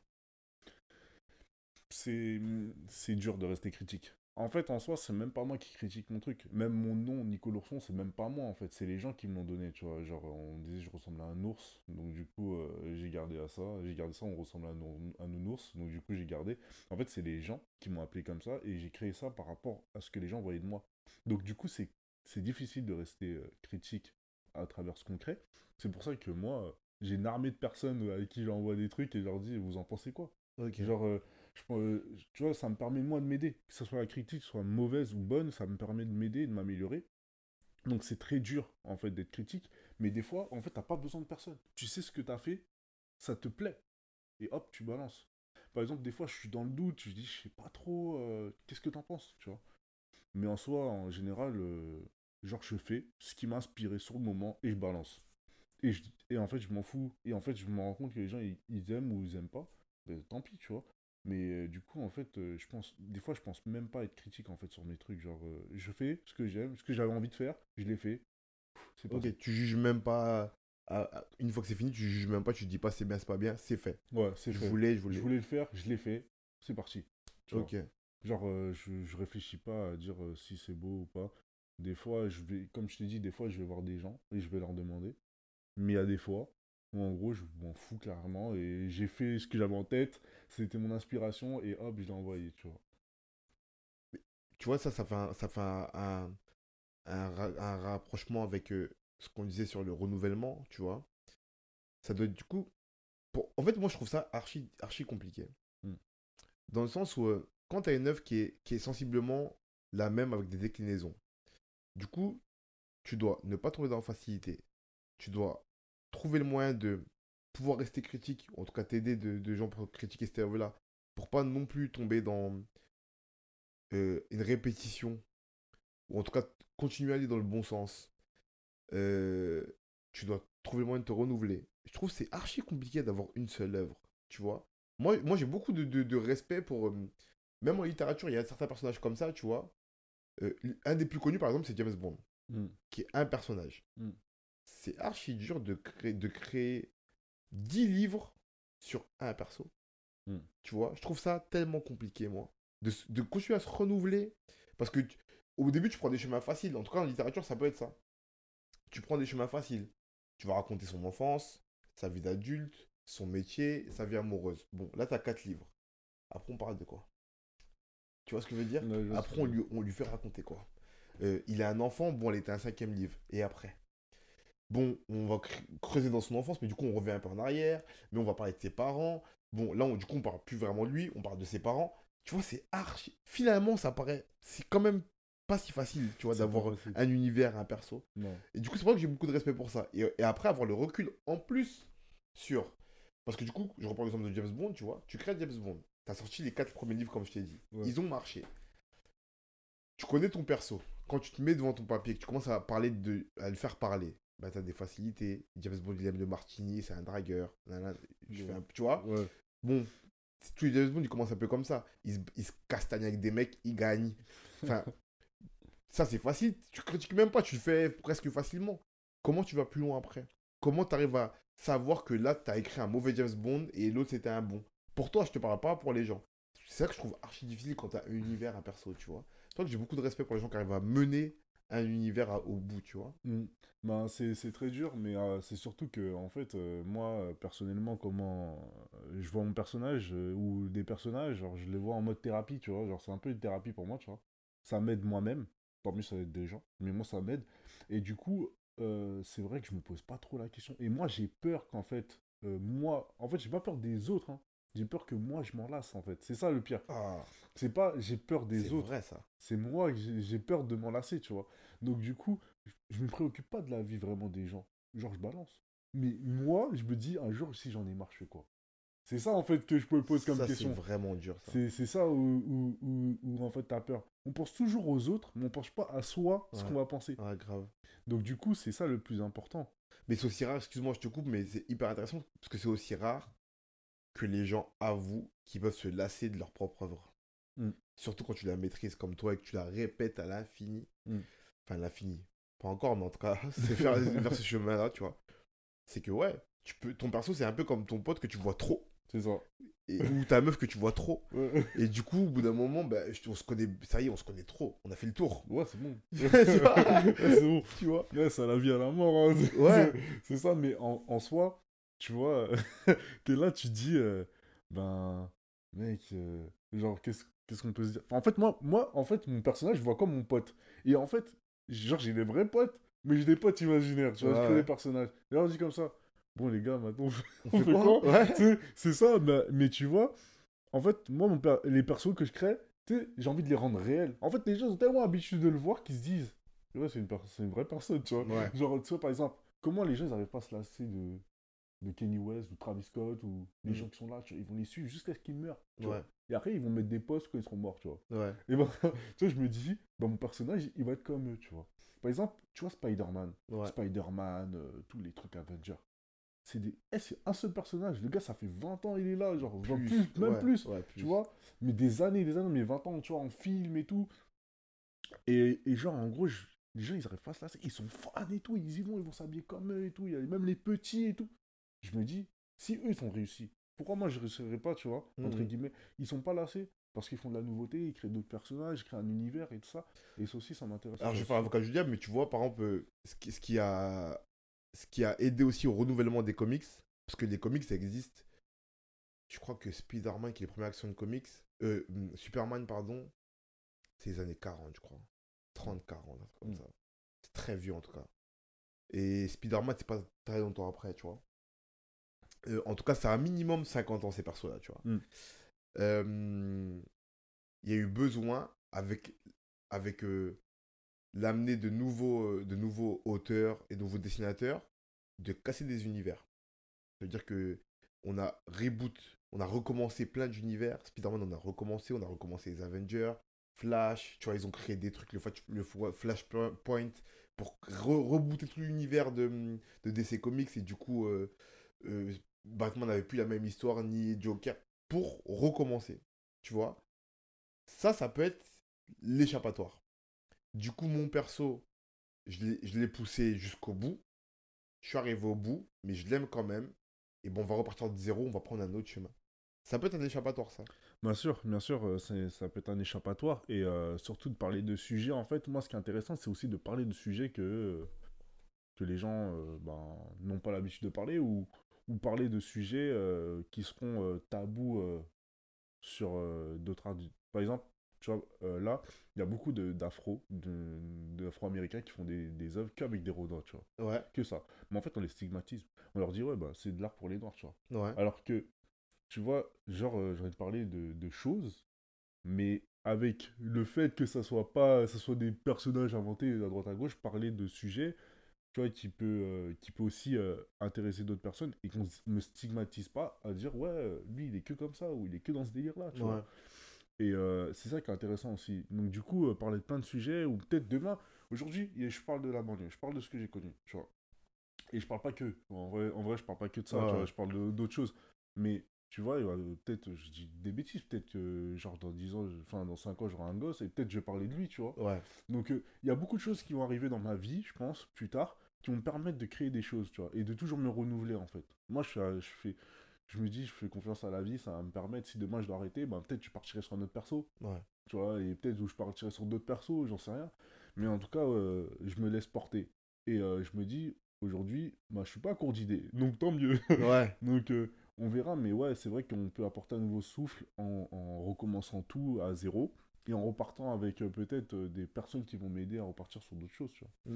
C'est dur de rester critique. En fait, en soi, c'est même pas moi qui critique mon truc. Même mon nom, Nico l'ourson, c'est même pas moi, en fait. C'est les gens qui me l'ont donné, tu vois. Genre, on disait je ressemble à un ours. Donc, du coup, euh, j'ai gardé à ça. J'ai gardé ça, on ressemble à un, un nounours. Donc, du coup, j'ai gardé. En fait, c'est les gens qui m'ont appelé comme ça. Et j'ai créé ça par rapport à ce que les gens voyaient de moi. Donc, du coup, c'est difficile de rester euh, critique à travers ce qu'on crée. C'est pour ça que moi, euh, j'ai une armée de personnes avec qui j'envoie des trucs et je leur dis, vous en pensez quoi? Genre, euh, euh, tu vois, ça me permet moi de m'aider. Que ce soit la critique soit mauvaise ou bonne, ça me permet de m'aider et de m'améliorer. Donc c'est très dur, en fait, d'être critique. Mais des fois, en fait, t'as pas besoin de personne. Tu sais ce que t'as fait, ça te plaît. Et hop, tu balances. Par exemple, des fois, je suis dans le doute, je dis, je sais pas trop, euh, qu'est-ce que t'en penses, tu vois. Mais en soi, en général, euh, genre, je fais ce qui m'a inspiré sur le moment et je balance. Et, en fait, je m'en fous. Et en fait, je me rends compte que les gens, ils, ils aiment ou ils aiment pas. Ben, tant pis, tu vois. Mais euh, du coup, en fait, euh, je pense, des fois, je pense même pas être critique, en fait, sur mes trucs. Genre, euh, je fais ce que j'aime, ce que j'avais envie de faire, je l'ai fait. C'est Ok, tu juges même pas. une fois que c'est fini, tu juges même pas, tu te dis pas c'est bien, c'est pas bien, c'est fait. Ouais, c'est Je fait. voulais, je voulais. Je voulais le faire, je l'ai fait, c'est parti. Ok. Genre, euh, je, je réfléchis pas à dire euh, si c'est beau ou pas. Des fois, je vais, comme je t'ai dit, des fois, je vais voir des gens et je vais leur demander. Mais il y a des fois en gros, je m'en fous clairement et j'ai fait ce que j'avais en tête. C'était mon inspiration et hop, je l'ai envoyé, tu vois. Tu vois, ça, ça fait un, ça fait un, un, un ra- un rapprochement avec euh, ce qu'on disait sur le renouvellement, tu vois. Ça doit être du coup. Pour... En fait, moi, je trouve ça archi, archi compliqué. Mm. Dans le sens où, euh, quand tu as une œuvre qui est, qui est sensiblement la même avec des déclinaisons, du coup, tu dois ne pas tomber dans la facilité. Tu dois trouver le moyen de pouvoir rester critique, ou en tout cas t'aider de, de gens pour critiquer cette œuvre-là, pour pas non plus tomber dans euh, une répétition, ou en tout cas continuer à aller dans le bon sens. Euh, tu dois trouver le moyen de te renouveler. Je trouve que c'est archi compliqué d'avoir une seule œuvre, tu vois. Moi, moi j'ai beaucoup de, de- de respect pour... euh, même en littérature, il y a certains personnages comme ça, tu vois. Un des plus connus, par exemple, c'est James Bond, qui est un personnage. Mm. C'est archi dur de créer, de créer 10 livres sur un perso. Mm. Tu vois, je trouve ça tellement compliqué, moi. De, continuer à se renouveler. Parce que tu- au début, tu prends des chemins faciles. En tout cas, en littérature, ça peut être ça. Tu prends des chemins faciles. Tu vas raconter son enfance, sa vie d'adulte, son métier, sa vie amoureuse. Bon, là, tu as 4 livres. Après, on parle de quoi? Tu vois ce que je veux dire? Je Après, on lui, on lui fait raconter quoi? Euh, Il a un enfant, bon, elle était un cinquième livre. Et après? Bon, on va cre- creuser dans son enfance, mais du coup, on revient un peu en arrière. Mais on va parler de ses parents. Bon, là, on- du coup, on parle plus vraiment de lui, on parle de ses parents. Tu vois, c'est archi. Finalement, ça paraît. C'est quand même pas si facile, tu vois, d'avoir un univers, un perso. Non. Et du coup, c'est pour ça que j'ai beaucoup de respect pour ça. Et, et après, avoir le recul en plus sur. Parce que du coup, je reprends l'exemple de James Bond, tu vois. Tu crées James Bond. Tu as sorti les quatre premiers livres, comme je t'ai dit. Ouais. Ils ont marché. Tu connais ton perso. Quand tu te mets devant ton papier, que tu commences à parler de, à le faire parler, bah, tu as des facilités. James Bond, il aime le martini, c'est un dragueur. nanana. Je fais un- tu vois? Ouais. Bon, tous les James Bond, ils commencent un peu comme ça. Ils se, ils se castagnent avec des mecs, ils gagnent. Enfin, ça c'est facile. Tu critiques même pas, tu le fais presque facilement. Comment tu vas plus loin après? Comment tu arrives à savoir que là, tu as écrit un mauvais James Bond et l'autre c'était un bon? Pour toi, je te parle pas pour les gens. C'est ça que je trouve archi difficile quand tu as un univers, un perso, tu vois. Toi, j'ai beaucoup de respect pour les gens qui arrivent à mener un univers à- au bout, tu vois. Mm. Ben, c'est très dur, mais euh, c'est surtout que, en fait, euh, moi, personnellement, comment euh, je vois mon personnage ou des personnages, je les vois en mode thérapie, tu vois. Genre, c'est un peu une thérapie pour moi, tu vois. Ça m'aide moi-même. Tant mieux, ça aide des gens. Mais moi, ça m'aide. Et du coup, c'est vrai que je me pose pas trop la question. Et moi, j'ai peur qu'en fait, moi, en fait, j'ai pas peur des autres, hein. J'ai peur que moi, je m'en lasse, en fait. C'est ça le pire. Ah, C'est pas j'ai peur des c'est autres vrai ça. c'est moi que j'ai peur de m'en lasser, tu vois. Donc du coup, je- me préoccupe pas de la vie vraiment des gens. Genre, je balance. Mais moi, je me dis, un jour, si j'en ai marre, je fais quoi? C'est ça, en fait, que je me pose comme ça, c'est question. vraiment dur ça. C'est c'est ça où, où, où- où, en fait, t'as peur. On pense toujours aux autres, mais on pense pas à soi ce qu'on va penser. Ah, grave. Donc du coup, c'est ça le plus important. Mais c'est aussi rare, excuse-moi, je te coupe, mais c'est hyper intéressant parce que c'est aussi rare que les gens avouent qu'ils peuvent se lasser de leur propre œuvre. Mm. Surtout quand tu la maîtrises comme toi et que tu la répètes à l'infini. Mm. Enfin, l'infini. Pas encore, mais en tout cas, c'est faire, vers ce chemin-là, tu vois. C'est que, ouais, tu peux, ton perso, c'est un peu comme ton pote que tu vois trop. C'est ça. Et, ou ta meuf que tu vois trop. Ouais, Et du coup, au bout d'un moment, bah, je- on se connaît, ça y est, on se connaît trop. On a fait le tour. Ouais, c'est bon. C'est bon. tu vois Ouais, c'est la vie à la mort. hein. Ouais. C'est- C'est ça, mais en, en soi, tu vois, t'es là, tu dis, euh, ben, mec, euh, genre, qu'est-ce qu'est-ce qu'on peut se dire? En fait, moi, moi, en fait, mon personnage, je vois comme mon pote. Et en fait, genre, j'ai des vrais potes, mais j'ai des potes imaginaires, tu vois, je crée ouais. des personnages. Et là, on dit comme ça, bon, les gars, maintenant, On on fait quoi? quoi Ouais. C'est ça, mais, mais tu vois, en fait, moi, mon per- les persos que je crée, tu sais, j'ai envie de les rendre réels. En fait, les gens sont tellement habitués de le voir qu'ils se disent, ouais, c'est une, une vraie personne, tu vois. Genre, tu vois, par exemple, comment les gens, ils n'arrivent pas à se lasser de, de Kenny West ou Travis Scott ou les Mm. gens qui sont là, tu vois, ils vont les suivre jusqu'à ce qu'ils meurent. tu Ouais. vois. Et après, ils vont mettre des posts quand ils seront morts, tu vois. Ouais. Et ben, tu vois, je me dis, bah, mon personnage, il va être comme eux, tu vois. Par exemple, tu vois, Spider-Man. Ouais. Spider-Man, euh, tous les trucs Avengers. C'est des... eh, c'est un seul personnage. Le gars, ça fait 20 ans, il est là, genre, genre plus, même plus. Tu vois Mais des années, des années, mais 20 ans, tu vois, en film et tout. Et, et genre, en gros, je- les gens, ils arrivent pas à se lasser. Ils sont fans et tout. Ils y vont, ils vont s'habiller comme eux et tout. Il y a même les petits et tout. Je me dis, si eux, ils sont réussis, pourquoi moi, je réussirais pas, tu vois Entre Mhm. guillemets? Ils sont pas lassés parce qu'ils font de la nouveauté, ils créent d'autres personnages, ils créent un univers et tout ça. Et ça aussi, ça m'intéresse. Alors, je vais faire avocat du diable, mais tu vois, par exemple, euh, ce qui, ce qui a, ce qui a aidé aussi au renouvellement des comics, parce que les comics, ça existe. Je crois que Spider-Man, qui est les premières actions de comics, euh, hum, Superman, pardon, c'est les années 40, je crois. 30, 40, un truc comme Mm. ça. C'est très vieux, en tout cas. Et Spider-Man, c'est pas très longtemps après, tu vois. Euh, en tout cas, ça a un minimum 50 ans, ces persos-là, tu vois. Mm. Euh, Il y a eu besoin, avec, avec euh, l'amener de nouveaux, de nouveaux auteurs et de nouveaux dessinateurs, de casser des univers. C'est-à-dire que on a reboot, on a recommencé plein d'univers. Spider-Man, on a recommencé, on a recommencé les Avengers, Flash, tu vois, ils ont créé des trucs, le, le Flashpoint, pour re- rebooter tout l'univers de, de DC Comics. Et du coup, euh, euh, Batman n'avait plus la même histoire, ni Joker, pour recommencer. Tu vois Ça, ça peut être l'échappatoire. Du coup, mon perso, je l'ai- poussé jusqu'au bout. Je suis arrivé au bout, mais je l'aime quand même. Et bon, on va repartir de zéro, on va prendre un autre chemin. Ça peut être un échappatoire, ça. Bien sûr, bien sûr, euh, ça peut être un échappatoire et euh, surtout de parler de sujets. En fait, moi, ce qui est intéressant, c'est aussi de parler de sujets que, que les gens euh, ben, n'ont pas l'habitude de parler ou, ou parler de sujets euh, qui seront euh, tabous euh, sur d'autres adultes. Par exemple, tu vois, là, il y a beaucoup d'afro, d'afro-américains qui font des, des œuvres qu'avec des rodins, tu vois, Ouais, que ça. Mais en fait, on les stigmatise. On leur dit, ouais, bah, c'est de l'art pour les noirs, tu vois. ouais. Alors que, tu vois, genre, j'aurais te parler de, de choses, mais avec le fait que ça soit pas, ça soit des personnages inventés à droite à gauche, parler de sujets, tu vois, qui peut, euh, qui peut aussi euh, intéresser d'autres personnes et qu'on me stigmatise pas à dire, ouais, euh, lui, il est que comme ça, ou il est que dans ce délire-là, tu Ouais. vois. Et euh, c'est ça qui est intéressant aussi. Donc, du coup, parler de plein de sujets, ou peut-être demain, aujourd'hui, je parle de la banlieue, je parle de ce que j'ai connu, tu vois. Et je parle pas que. En vrai, en vrai je parle pas que de ça, Ouais, tu vois, ouais. je parle d'autres choses. Mais tu vois, euh, peut-être, je dis des bêtises, peut-être que, genre, dans 10 ans, enfin, dans 5 ans, j'aurai un gosse, et peut-être je vais parler de lui, tu vois. Ouais. Donc, euh, il y a beaucoup de choses qui vont arriver dans ma vie, je pense, plus tard, qui vont me permettre de créer des choses, tu vois, et de toujours me renouveler, en fait. Moi, je je fais, je me dis, je fais confiance à la vie, ça va me permettre, si demain je dois arrêter, ben, peut-être je partirai sur un autre perso, Ouais. tu vois, et peut-être où je partirai sur d'autres persos, j'en sais rien. Mais en tout cas, euh, je me laisse porter. Et euh, je me dis, aujourd'hui, bah, je suis pas court d'idées. Donc tant mieux. Ouais. Donc euh, on verra. Mais ouais, c'est vrai qu'on peut apporter un nouveau souffle en, en recommençant tout à zéro. Et en repartant avec euh, peut-être euh, des personnes qui vont m'aider à repartir sur d'autres choses. Tu vois.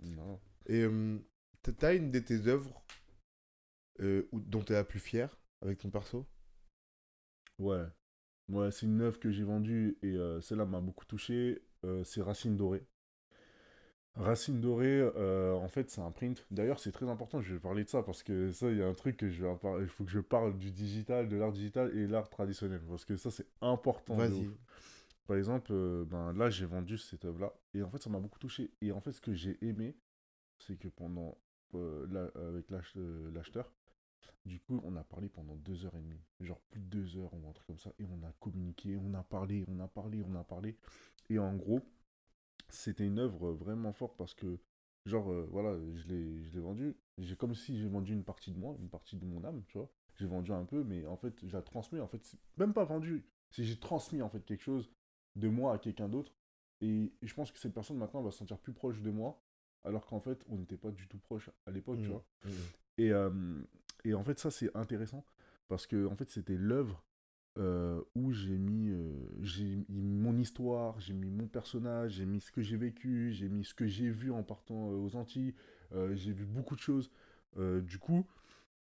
Voilà. Et euh, t'as- une de tes œuvres dont t'es la plus fière avec ton perso? Ouais. Ouais, c'est une œuvre que j'ai vendue et celle-là m'a beaucoup touché. C'est Racine Dorée. Racine Dorée, euh, en fait, c'est un print. D'ailleurs, c'est très important, je vais parler de ça parce que ça, il y a un truc que je vais. Il faut que je parle du digital, de l'art digital et l'art traditionnel parce que ça, c'est important. Vas-y. Par exemple, euh, ben, là, j'ai vendu cette œuvre-là et en fait, ça m'a beaucoup touché. Et en fait, ce que j'ai aimé, c'est que pendant, euh, la- avec l'ach- l'acheteur, du coup, on a parlé pendant deux heures et demie, genre plus de deux heures ou un truc comme ça, et on a communiqué, on a parlé, on a parlé, on a parlé. Et en gros, c'était une œuvre vraiment forte parce que, genre, euh, voilà, je l'ai, je l'ai vendue. J'ai comme si j'ai vendu une partie de moi, une partie de mon âme, tu vois. J'ai vendu un peu, mais en fait, je la transmets. En fait, c'est même pas vendu. C'est j'ai transmis en fait quelque chose de moi à quelqu'un d'autre. Et, je pense que cette personne maintenant va se sentir plus proche de moi, alors qu'en fait, on n'était pas du tout proche à l'époque, tu Mhm. vois. Et, euh, et en fait, ça, c'est intéressant parce que en fait, c'était l'œuvre euh, où j'ai mis, euh, j'ai mis mon histoire, j'ai mis mon personnage, j'ai mis ce que j'ai vécu, j'ai mis ce que j'ai vu en partant euh, aux Antilles, j'ai vu beaucoup de choses. Du coup,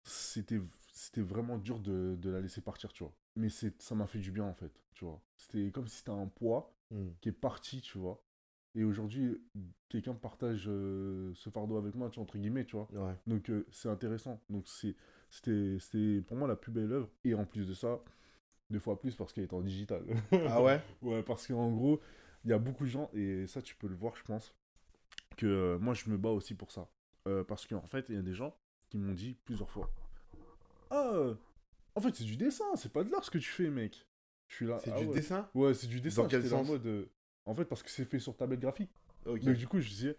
c'était vraiment dur de, de la laisser partir, tu vois. Mais ça m'a fait du bien, en fait, tu vois. C'était comme si c'était un poids Mhm. qui est parti, tu vois. Et aujourd'hui, quelqu'un partage ce fardeau avec moi, tu vois, entre guillemets, tu vois. Ouais. Donc c'est intéressant. Donc c'était pour moi la plus belle œuvre et en plus de ça deux fois plus parce qu'elle est en digital. Ah ouais? Ouais, parce qu'en gros, il y a beaucoup de gens et ça tu peux le voir je pense que euh, moi je me bats aussi pour ça. Euh, parce qu'en fait, il y a des gens qui m'ont dit plusieurs fois "Ah, euh, en fait, c'est du dessin, c'est pas de l'art ce que tu fais, mec." Je suis là C'est Ah du ouais. dessin? Ouais, c'est du dessin. Dans quel en mode, euh, En fait, parce que c'est fait sur tablette graphique. Ok. Donc du coup, je disais,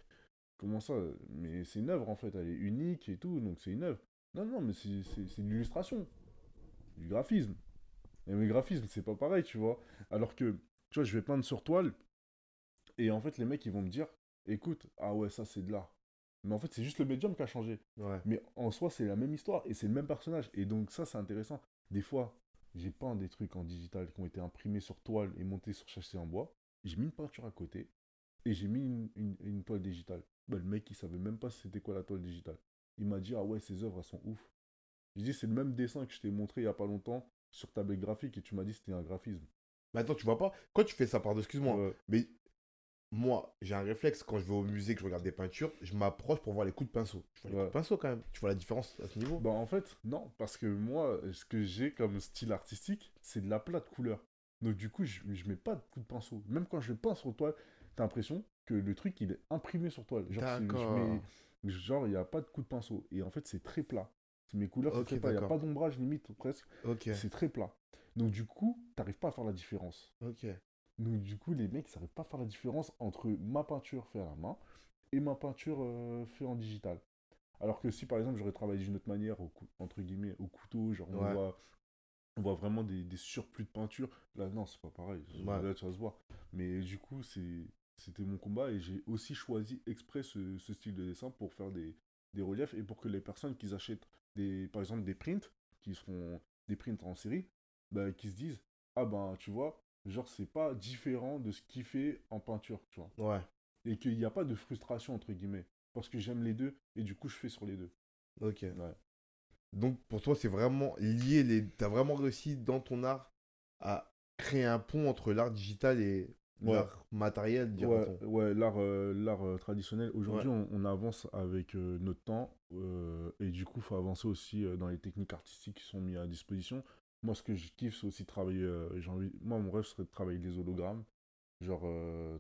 comment ça Mais c'est une œuvre en fait, elle est unique et tout, donc c'est une œuvre. Non, non, mais c'est de l'illustration, du graphisme. Et le graphisme, c'est pas pareil, tu vois. Alors que, tu vois, je vais peindre sur toile, et en fait, les mecs, ils vont me dire, écoute, ah ouais, ça c'est de l'art. Mais en fait, c'est juste le médium qui a changé. Ouais. Mais en soi, c'est la même histoire et c'est le même personnage. Et donc, ça, c'est intéressant. Des fois, j'ai peint des trucs en digital qui ont été imprimés sur toile et montés sur châssis en bois. J'ai mis une peinture à côté et j'ai mis une, une- une toile digitale. Bah, le mec, il savait même pas c'était quoi la toile digitale. Il m'a dit, ah ouais, ces œuvres, elles sont ouf. J'ai dit, c'est le même dessin que je t'ai montré il y a pas longtemps sur tablette graphique et tu m'as dit que c'était un graphisme. Mais attends, tu vois pas? Quand tu fais ça, pardon, excuse-moi, Ouais. mais moi, j'ai un réflexe quand je vais au musée, que je regarde des peintures, je m'approche pour voir les coups de pinceau. Tu vois les Ouais. coups de pinceau quand même. Tu vois la différence à ce niveau? Bah en fait, non, parce que moi, ce que j'ai comme style artistique, c'est de la plate couleur. Donc du coup, je, je mets pas de coup de pinceau. Même quand je peins sur toile, t'as l'impression que le truc, il est imprimé sur toile. Genre, je D'accord. genre, il n'y a pas de coup de pinceau. Et en fait, c'est très plat. Mes couleurs, c'est Ok, très plat. Il n'y a pas d'ombrage limite, presque. C'est très plat. Donc du coup, t'arrives pas à faire la différence. Ok. Donc du coup, les mecs, ils n'arrivent pas à faire la différence entre ma peinture faite à la main et ma peinture euh, faite en digital. Alors que si par exemple j'aurais travaillé d'une autre manière, au entre guillemets, au couteau, genre on, Ouais. voit, on voit vraiment des, des surplus de peinture, là non, c'est pas pareil, Ouais. là ça se voit. Mais du coup, c'était mon combat et j'ai aussi choisi exprès ce, ce style de dessin pour faire des, des reliefs et pour que les personnes qui achètent des, par exemple des prints, qui seront des prints en série, bah, qui se disent, ah ben tu vois, genre c'est pas différent de ce qu'il fait en peinture, tu vois. Ouais. Et qu'il n'y a pas de frustration entre guillemets. Parce que j'aime les deux et du coup je fais sur les deux. Ok. Ouais. Donc pour toi, c'est vraiment lié. Les... Tu as vraiment réussi dans ton art à créer un pont entre l'art digital et Ouais. l'art matériel, dira-t-on. ouais, l'art euh, l'art euh, traditionnel. Aujourd'hui, on, on avance avec euh, notre temps et du coup, il faut avancer aussi dans les techniques artistiques qui sont mises à disposition. Moi, ce que je kiffe, c'est aussi travailler. j'ai envie... Moi, mon rêve serait de travailler les hologrammes. Genre,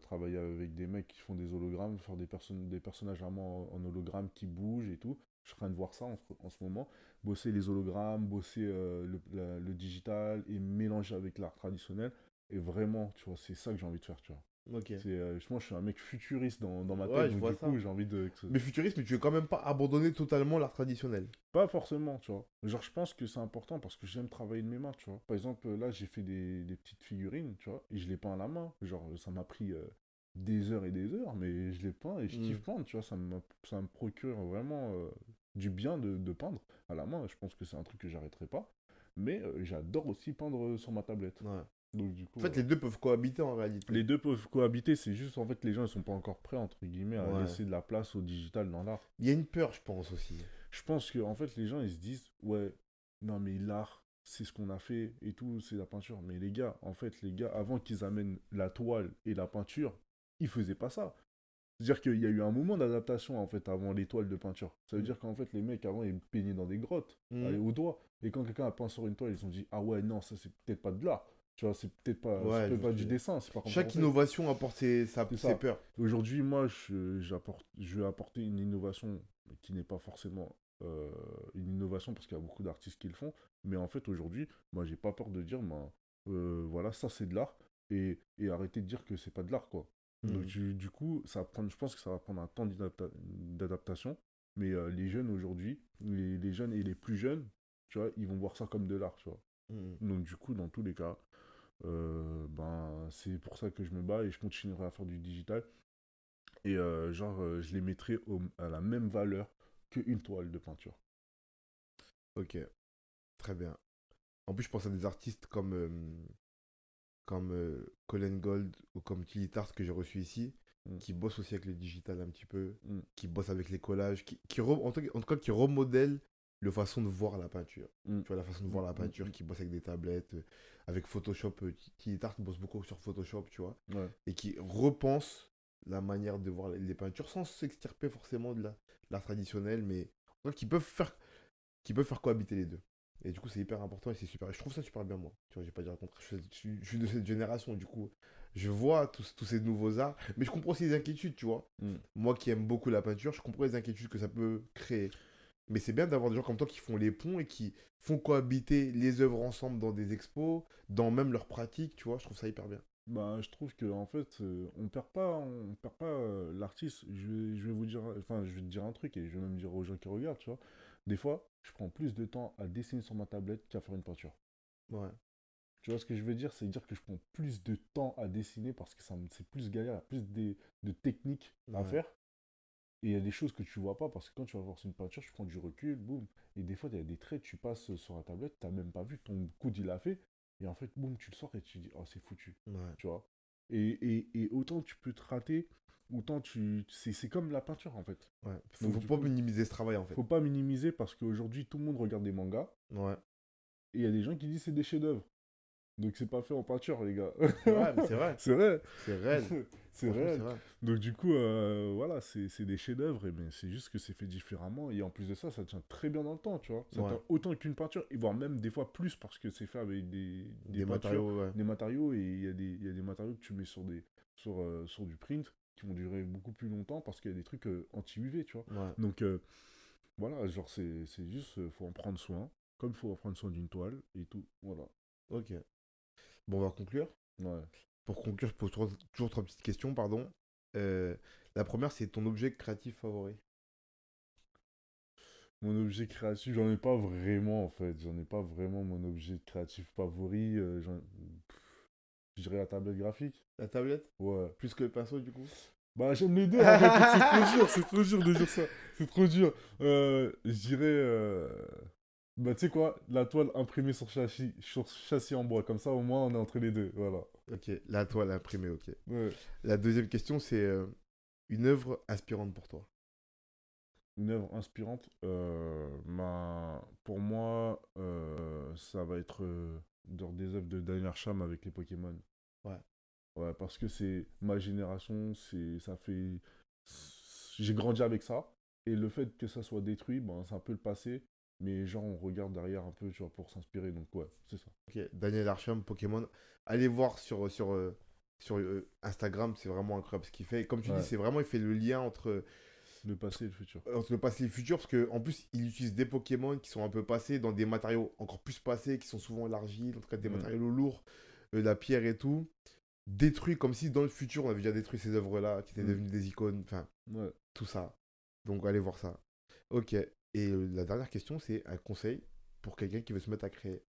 travailler avec des mecs qui font des hologrammes, faire des, personnes, des personnages moi en, en hologramme qui bougent et tout. Je suis en train de voir ça en, en ce moment. Bosser les hologrammes, bosser euh, le, la- le digital et mélanger avec l'art traditionnel. Et vraiment, tu vois, c'est ça que j'ai envie de faire, tu vois. Ok. C'est, euh, moi, je suis un mec futuriste dans, dans ma tête, Ouais, je donc vois du ça. coup, j'ai envie de... que ce- Mais futuriste, mais tu veux quand même pas abandonner totalement l'art traditionnel. Pas forcément, tu vois. Genre, je pense que c'est important parce que j'aime travailler de mes mains, tu vois. Par exemple, là, j'ai fait des, des petites figurines, tu vois, et je les peins à la main. Genre, ça m'a pris euh, des heures et des heures, mais je les peins et je Mm. kiffe peindre, tu vois, ça me, ça me procure vraiment euh, du bien de, de peindre à la main. Je pense que c'est un truc que j'arrêterai pas. Mais euh, j'adore aussi peindre sur ma tablette. Ouais. Donc du coup, En fait, euh, les deux peuvent cohabiter en réalité. les deux peuvent cohabiter, c'est juste en fait les gens ils sont pas encore prêts entre guillemets à Ouais. laisser de la place au digital dans l'art. Il y a une peur, je pense aussi. Je pense que en fait les gens ils se disent ouais non mais l'art c'est ce qu'on a fait et tout c'est la peinture mais les gars en fait les gars avant qu'ils amènent la toile et la peinture ils faisaient pas ça. C'est-à-dire qu'il y a eu un moment d'adaptation en fait avant les toiles de peinture. Ça veut Mm. dire qu'en fait les mecs avant ils peignaient dans des grottes Mm. allez, au doigt et quand quelqu'un a peint sur une toile ils se sont dit ah ouais non ça c'est peut-être pas de l'art. Tu vois, c'est peut-être pas, Ouais, du dessin, pas Chaque innovation apporte ses, sa- ses peurs. Aujourd'hui, moi, je, je vais apporter une innovation qui n'est pas forcément euh, une innovation parce qu'il y a beaucoup d'artistes qui le font. Mais en fait, aujourd'hui, moi, j'ai pas peur de dire, ben, euh, voilà, ça c'est de l'art et, et arrêter de dire que c'est pas de l'art, quoi. Donc, Mhm. du, du coup, ça va prendre, je pense que ça va prendre un temps d'adapta- d'adaptation. Mais euh, les jeunes aujourd'hui, les, les jeunes et les plus jeunes, tu vois, ils vont voir ça comme de l'art, tu vois. Mhm. Donc du coup, dans tous les cas, euh, ben, c'est pour ça que je me bats et je continuerai à faire du digital. Et euh, genre, euh, je les mettrai au- à la même valeur qu'une toile de peinture. Ok, très bien. En plus, je pense à des artistes comme, comme Colin Gold ou comme Utilitars que j'ai reçu ici, Mm. qui bossent aussi avec le digital un petit peu, Mm. qui bossent avec les collages, qui, qui re- en, tout cas, en tout cas, qui remodèlent le façon de voir la peinture. Mm. Tu vois, la façon de voir la Mm, peinture, mm. qui bossent avec des tablettes, euh, avec Photoshop. euh, Utilitars bosse beaucoup sur Photoshop, tu vois, Ouais. et qui repensent la manière de voir les, peintures sans s'extirper forcément de la- l'art traditionnel, mais en qui peuvent faire qui peuvent faire cohabiter les deux. Et du coup, c'est hyper important et c'est super. Je trouve ça super bien, moi. Tu vois, j'ai pas dit le contraire. Je, suis- je suis- je suis de cette génération, du coup. Je vois tous, tous ces nouveaux arts, mais je comprends aussi les inquiétudes, tu vois. Mm. Moi qui aime beaucoup la peinture, je comprends les inquiétudes que ça peut créer. Mais c'est bien d'avoir des gens comme toi qui font les ponts et qui font cohabiter les œuvres ensemble dans des expos, dans même leurs pratiques, tu vois. Je trouve ça hyper bien. Bah, je trouve que en fait, euh, on perd pas, on perd pas euh, l'artiste. Je vais, je vais vous dire, enfin, je vais te dire un truc et je vais même dire aux gens qui regardent, tu vois. Des fois, je prends plus de temps à dessiner sur ma tablette qu'à faire une peinture. Ouais. Tu vois ce que je veux dire? C'est dire que je prends plus de temps à dessiner parce que ça c'est plus galère, il y a plus des- de techniques à faire. Et il y a des choses que tu vois pas parce que quand tu vas voir sur une peinture, tu prends du recul, boum. Et des fois, il y a des traits, tu passes sur la tablette, tu même pas vu, ton coude il a fait. Et en fait, boum, tu le sors et tu dis, oh, c'est foutu, Ouais. tu vois. Et, et, et autant tu peux te rater, autant tu. C'est c'est comme la peinture en fait. ouais. Faut, Donc, faut pas coup, minimiser ce travail, en fait. Faut pas minimiser parce qu'aujourd'hui, tout le monde regarde des mangas. Ouais. Et il y a des gens qui disent c'est des chefs-d'œuvre. Donc c'est pas fait en peinture, les gars. C'est vrai, mais c'est vrai. c'est vrai. C'est réel. c'est Franchement, réel. vrai. Donc du coup, euh, voilà, c'est des chefs-d'œuvre, et ben, c'est juste que c'est fait différemment. Et en plus de ça, ça tient très bien dans le temps, tu vois. Ça Ouais. tient autant qu'une peinture, et voire même des fois plus parce que c'est fait avec des, matériaux, ouais. des matériaux, et il y, a des- il y a des matériaux que tu mets sur, des, sur, euh, sur du print qui vont durer beaucoup plus longtemps parce qu'il y a des trucs euh, anti-UV, tu vois. Ouais. Donc voilà, genre c'est juste, faut en prendre soin, comme il faut en prendre soin d'une toile et tout. Voilà. Ok. Bon, on va conclure. Ouais. Pour conclure, je pose toujours, toujours trois petites questions, pardon. Euh, la première, c'est ton objet créatif favori? Mon objet créatif, j'en ai pas vraiment en fait. J'en ai pas vraiment mon objet créatif favori. euh, je dirais la tablette graphique. La tablette? Ouais. Plus que le pinceau, du coup? Bah j'aime les deux en fait. C'est trop dur, c'est trop dur de dire ça. C'est trop dur. Euh, je dirais. Bah tu sais quoi, la toile imprimée sur châssis, sur châssis en bois. Comme ça au moins on est entre les deux. Voilà. Ok, la toile imprimée, ok. Ouais. La deuxième question, c'est euh, une œuvre inspirante pour toi? Une œuvre inspirante, euh, ma... pour moi, euh, ça va être dans des œuvres de Daniel Arsham avec les Pokémon. Ouais. Ouais, parce que c'est ma génération, c'est ça fait. J'ai grandi avec ça. Et le fait que ça soit détruit, ben, c'est un peu le passé. Mais genre, on regarde derrière un peu, tu vois, pour s'inspirer. Donc, ouais, c'est ça. Ok, Daniel Arsham, Pokémon. Allez voir sur, sur, euh, sur euh, Instagram, c'est vraiment incroyable ce qu'il fait. Et comme tu Ouais. dis, c'est vraiment, il fait le lien entre, Le passé et le futur. entre le passé et le futur, parce qu'en plus, il utilise des Pokémon qui sont un peu passés dans des matériaux encore plus passés, qui sont souvent l'argile, en tout cas des Ouais. matériaux lourds, euh, la pierre et tout. Détruit comme si dans le futur, on avait déjà détruit ces œuvres-là, qui étaient Mm. devenues des icônes, enfin, Ouais. tout ça. Donc, allez voir ça. Ok. Et euh, la dernière question, c'est un conseil pour quelqu'un qui veut se mettre à créer.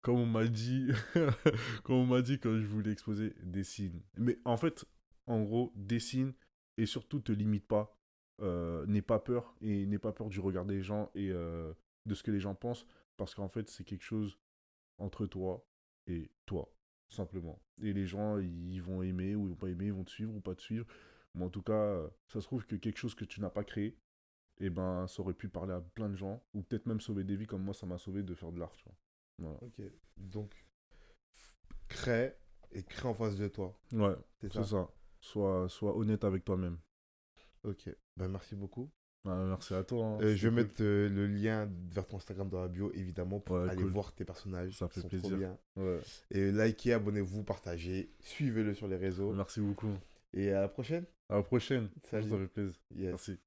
Comme on m'a dit, comme on m'a dit quand je voulais exposer, dessine. Mais en fait, En gros, dessine et surtout te limite pas. Euh, n'aie pas peur et n'aie pas peur du regard des gens et euh, de ce que les gens pensent parce qu'en fait, c'est quelque chose entre toi et toi, simplement. Et les gens, ils vont aimer ou ils vont pas aimer, ils vont te suivre ou pas te suivre. Mais en tout cas, ça se trouve que quelque chose que tu n'as pas créé, et eh ben, ça aurait pu parler à plein de gens, ou peut-être même sauver des vies comme moi, ça m'a sauvé de faire de l'art, tu vois. Ok, donc, crée et crée en face de toi. Ouais, c'est ça. Sois, sois honnête avec toi-même. Ok, ben merci beaucoup. Ah, merci à toi. Hein. Euh, je vais mettre euh, le lien vers ton Instagram dans la bio, évidemment, pour aller voir tes personnages. Ça fait plaisir. bien. Et likez, abonnez-vous, partagez, suivez-le sur les réseaux. Merci beaucoup. Et à la prochaine. À la prochaine. Ça fait plaisir. Merci.